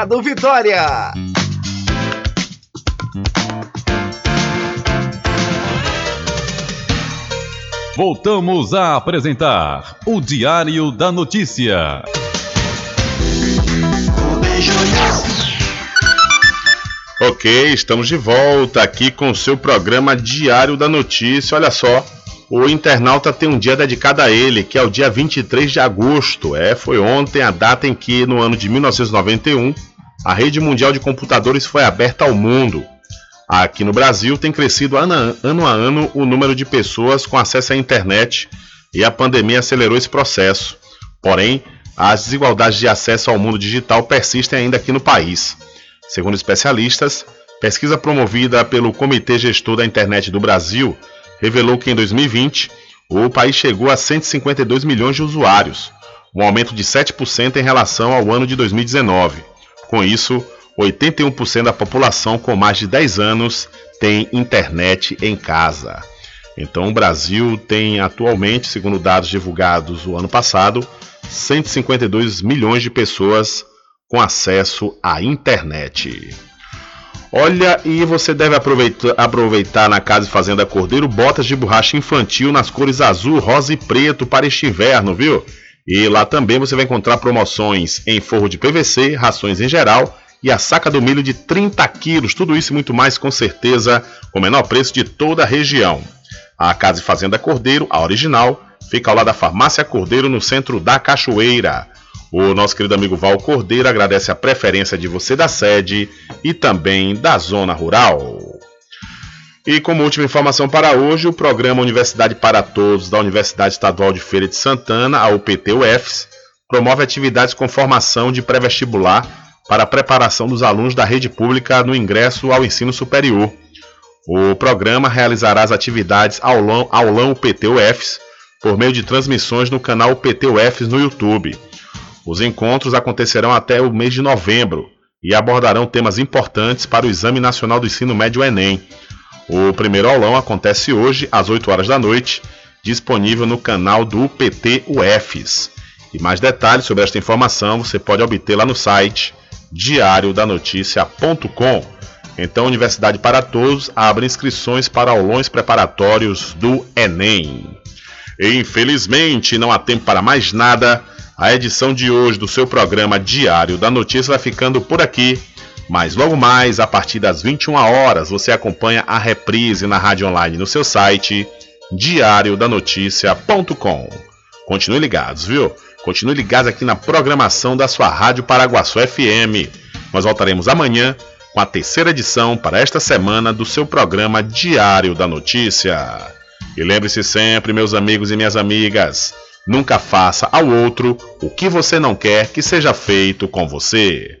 Vitória. Voltamos a apresentar o Diário da Notícia. Ok, estamos de volta aqui com o seu programa Diário da Notícia. Olha só, o internauta tem um dia dedicado a ele, que é o dia 23 de agosto. É, foi ontem a data em que, no ano de 1991, a rede mundial de computadores foi aberta ao mundo. Aqui no Brasil tem crescido ano a, ano o número de pessoas com acesso à internet e a pandemia acelerou esse processo. Porém, as desigualdades de acesso ao mundo digital persistem ainda aqui no país. Segundo especialistas, pesquisa promovida pelo Comitê Gestor da Internet do Brasil revelou que em 2020 o país chegou a 152 milhões de usuários, um aumento de 7% em relação ao ano de 2019. Com isso, 81% da população com mais de 10 anos tem internet em casa. Então, o Brasil tem atualmente, segundo dados divulgados o ano passado, 152 milhões de pessoas com acesso à internet. Olha, e você deve aproveitar, aproveitar na Casa e Fazenda Cordeiro botas de borracha infantil nas cores azul, rosa e preto para este inverno, viu? E lá também você vai encontrar promoções em forro de PVC, rações em geral e a saca do milho de 30 quilos. Tudo isso e muito mais, com certeza, com o menor preço de toda a região. A Casa e Fazenda Cordeiro, a original, fica ao lado da Farmácia Cordeiro, no centro da Cachoeira. O nosso querido amigo Val Cordeiro agradece a preferência de você da sede e também da zona rural. E como última informação para hoje, o programa Universidade para Todos da Universidade Estadual de Feira de Santana, a UPT-UFS, promove atividades com formação de pré-vestibular para a preparação dos alunos da rede pública no ingresso ao ensino superior. O programa realizará as atividades aulão, aulão UPT-UFS por meio de transmissões no canal UPT-UFS no YouTube. Os encontros acontecerão até o mês de novembro e abordarão temas importantes para o Exame Nacional do Ensino Médio Enem. O primeiro aulão acontece hoje às 8 horas da noite, disponível no canal do PT UFs. E mais detalhes sobre esta informação você pode obter lá no site diariodanoticia.com. Então, Universidade para Todos abre inscrições para aulões preparatórios do Enem. Infelizmente, não há tempo para mais nada. A edição de hoje do seu programa Diário da Notícia vai ficando por aqui. Mas logo mais, a partir das 21 horas, você acompanha a reprise na rádio online no seu site diariodanoticia.com. Continue ligados, viu? Continue ligados aqui na programação da sua Rádio Paraguaçu FM. Nós voltaremos amanhã com a terceira edição para esta semana do seu programa Diário da Notícia. E lembre-se sempre, meus amigos e minhas amigas, Nunca faça ao outro o que você não quer que seja feito com você.